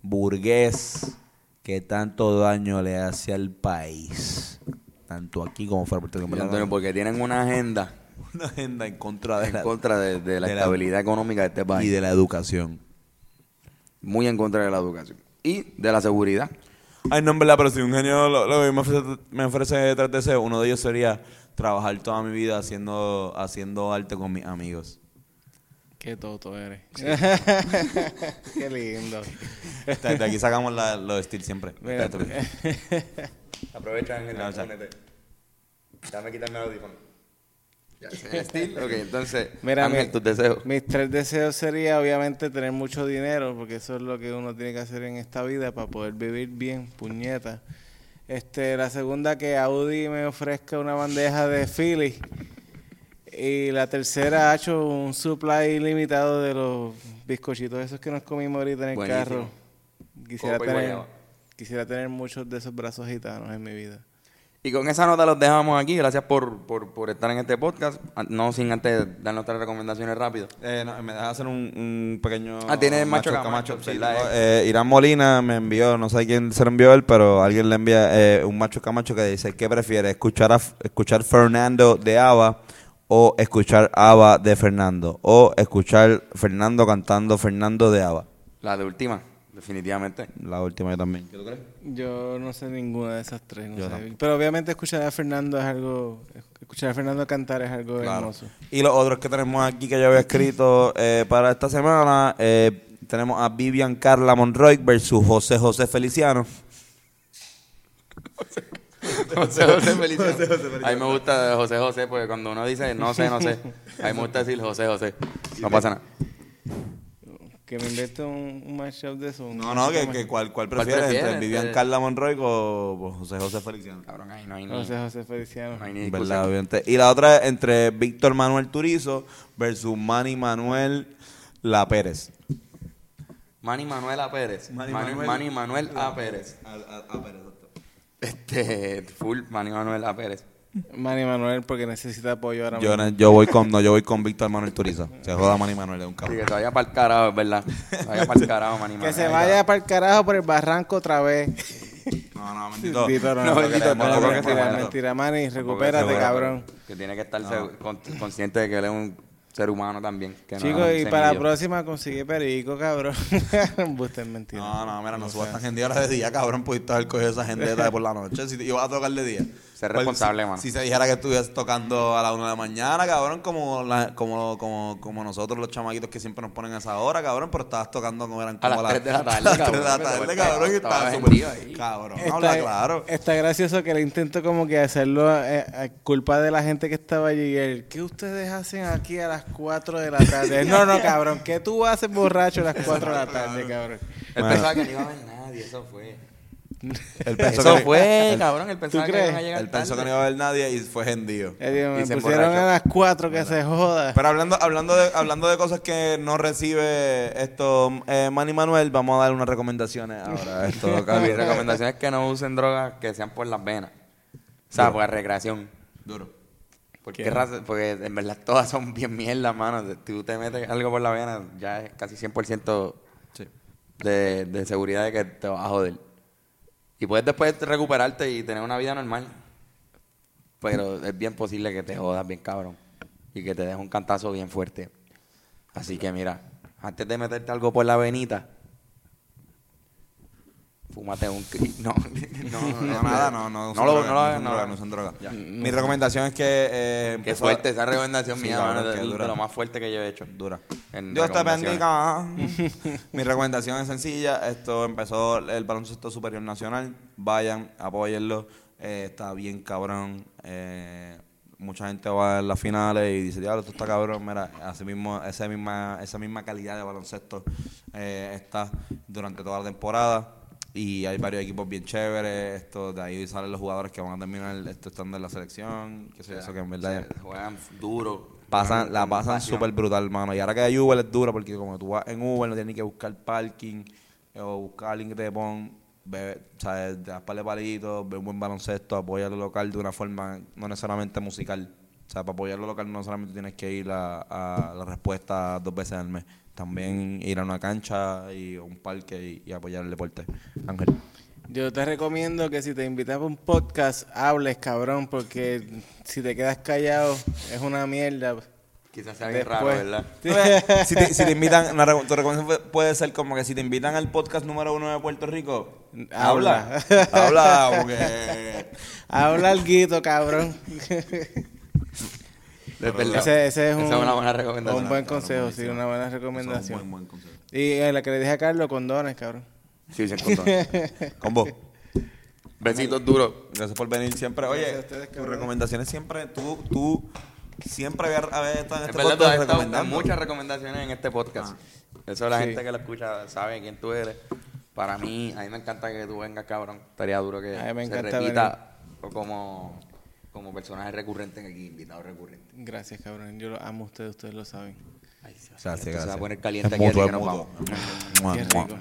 burgués que tanto daño le hace al país, tanto aquí como fuera de Puerto Rico. Y, Antonio, porque tienen una agenda Una agenda en contra de en la, contra de, de la de la- estabilidad económica de este y país. de la educación. Muy en contra de la educación. Y de la seguridad. Ay, no, en verdad, pero si un genio lo, lo que me ofrece, me ofrece tres deseos, uno de ellos sería trabajar toda mi vida haciendo, haciendo arte con mis amigos. Qué toto eres. Qué lindo. De, de aquí sacamos la, lo de estilo siempre. Mira, Aprovecha en No, o sea- Déjame quitarme el audífono. Ya, el estilo. Ok, entonces, Mira, Ángel, mi- tus deseos. Mis tres deseos sería obviamente tener mucho dinero, porque eso es lo que uno tiene que hacer en esta vida para poder vivir bien, puñeta. Este, la segunda que Audi me ofrezca una bandeja de Philly. Y la tercera ha hecho un supply ilimitado de los bizcochitos esos que nos comimos ahorita en el Buenísimo. carro. Quisiera Copa y tener, guayaba. quisiera tener muchos de esos brazos gitanos en mi vida. Y con esa nota los dejamos aquí. Gracias por, por, por estar en este podcast. Ah, No sin antes dar nuestras recomendaciones rápido. Eh, no, me deja hacer un, un pequeño. Ah, tiene macho camacho, sí. ¿verdad? Eh, Irán Molina me envió, no sé quién se lo envió él, pero alguien le envía eh, un macho camacho que dice: ¿Qué prefiere? ¿Escuchar, a, escuchar Fernando de Ava o escuchar Ava de Fernando? O escuchar Fernando cantando Fernando de Ava. La de última, definitivamente. La última yo también. ¿Qué tú crees? Yo no sé ninguna de esas tres. no Yo sé. tampoco. Pero obviamente escuchar a Fernando es algo. Escuchar a Fernando cantar es algo hermoso. Y los otros que tenemos aquí que yo había escrito eh, para esta semana, eh, tenemos a Vivian Carla Monroy versus José José Feliciano. José José Feliciano. A mí me gusta José José porque cuando uno dice no sé, no sé, a mí me gusta decir José José. No pasa nada. Que me invente un, un matchup de eso. No, no, que, que cuál, cuál ¿Cuál prefieres prefieres? entre Vivian Este- Carla Monroy o José José Feliciano. Cabrón, ahí no hay ni, José José Feliciano. no hay ni ¿Verdad? Obviamente. Y la otra es entre Víctor Manuel Turizo versus Manny Manuel La Pérez. Manny Manuel A. Pérez. Manny Manny, Manuel- Manny Manuel A. Pérez. Este, full Manny Manuel A. Pérez. Manny Manuel porque necesita apoyo ahora Yo, mismo. yo voy con no, yo voy con Víctor Manuel Turizo. Se joda Manny Manuel de un cabrón. que se vaya para el carajo, es verdad. Se vaya para el carajo, Manny Que Manuel. se Ahí vaya para el carajo por el barranco otra vez. No, no. Bendito, no, No, no, bendito, no, que se mentira, mentira, Manny, recupérate, se cabrón. Que tiene que estar se- con- consciente de que él es un ser humano también. Que no Chicos, y para la próxima consigue perico, cabrón. Buste es mentira. No, no, mira, no subas tan gente ahora de día, cabrón, pudiste haber cogido esa gente de por la noche. Si te ibas a tocar de día. Ser Pues, responsable, si, mano. Si se dijera que estuvieras tocando a la una de la mañana, cabrón, como, la- como, como, como nosotros los chamaquitos que siempre nos ponen a esa hora, cabrón, pero estabas tocando como eran A como las tres de la tarde, a las cabrón, tres de la tarde, cabrón, y estaba súper... ahí. Cabrón, habla claro. está gracioso que le intento como que hacerlo eh, a culpa de la gente que estaba allí. Y él, ¿qué ustedes hacen aquí a las 4 de la tarde? No, no, cabrón, ¿qué tú haces borracho a las 4 de la tarde, cabrón? Él Bueno. pensaba que no iba a haber nadie, eso fue. Él pensó Eso que- fue, él- cabrón, él pensaba que crees? iban a llegar Él pensó que no iba a haber nadie y fue hendido. Y me se pusieron emborrachó. a las 4 que se joda. Pero hablando, hablando, de, hablando de cosas que no recibe esto, eh, Manny Manuel, vamos a dar unas recomendaciones ahora. Esto, Mi cabrón. recomendación es que no usen drogas que sean por las venas. O sea, Duro. por recreación. Duro. Porque, porque en verdad todas son bien mierda, mano. Si Tú te metes algo por la vena, ya es casi 100% Sí. de, de seguridad de que te vas a joder. Y puedes después recuperarte y tener una vida normal. Pero es bien posible que te jodas bien cabrón. Y que te dejes un cantazo bien fuerte. Así que mira, antes de meterte algo por la venita, fúmate un... cri- No, no, No, no, nada, no, no, No lo droga, no lo no droga, no usan droga. Ya. Mi recomendación es que... Eh, Qué fuerte, esa recomendación Sí, mía, mano, que dura. de lo más fuerte que yo he hecho. Dura. En Dios te recomendaciones. bendiga. Mi recomendación es sencilla. Esto empezó el baloncesto superior nacional. Vayan, apóyenlo. Eh, está bien cabrón. Eh, mucha gente va a las finales y dice, diablo, esto está cabrón. Mira, así mismo, esa misma, esa misma calidad de baloncesto eh, está durante toda la temporada. Y hay varios equipos bien chéveres. Esto, de ahí salen los jugadores que van a terminar esto estando en la selección. Que sé eso que en verdad Se juegan duro. pasan, la pasan súper brutal, mano. Y ahora que hay Uber es dura porque como tú vas en Uber no tienes que buscar parking eh, o buscar alguien que te ponga, bebe, ¿sabes? Te das par de palitos, ve un buen baloncesto, apoya lo local de una forma no necesariamente musical. O sea, para apoyar lo local no solamente tienes que ir a, a la respuesta dos veces al mes. También ir a una cancha y a un parque y, y apoyar el deporte. Ángel. Yo te recomiendo que si te invitas a un podcast, hables, cabrón, porque si te quedas callado es una mierda. Quizás sea bien raro, ¿verdad? Si, te, si te invitan, una tu recomendación puede ser como que si te invitan al podcast número uno de Puerto Rico, Habla. habla. Habla, porque. Habla alguito, cabrón. Es verdad. ese, ese es un, Esa es una buena recomendación. un buen consejo, sí, una buena es un recomendación. buen, buen consejo. Y eh, la que le dije a Carlos, condones, cabrón. Sí, se encontró. Con vos. Besitos duros. Gracias por venir siempre. Oye, ustedes, tus recomendaciones siempre, tú, tú siempre habías habías estado en Es este verdad, podcast en recomendando. muchas recomendaciones en este podcast. Eso la Sí. gente que lo escucha sabe quién tú eres. Para mí, a mí me encanta que tú vengas, cabrón. Estaría duro que A mí me se repita o como, como personaje recurrente aquí, invitado recurrente. Gracias, cabrón. Yo lo amo a ustedes, ustedes lo saben. Ay, Dios, Gracias, esto se va gracias. a poner caliente Es aquí, así mutuo, que es nos vamos. Qué rico.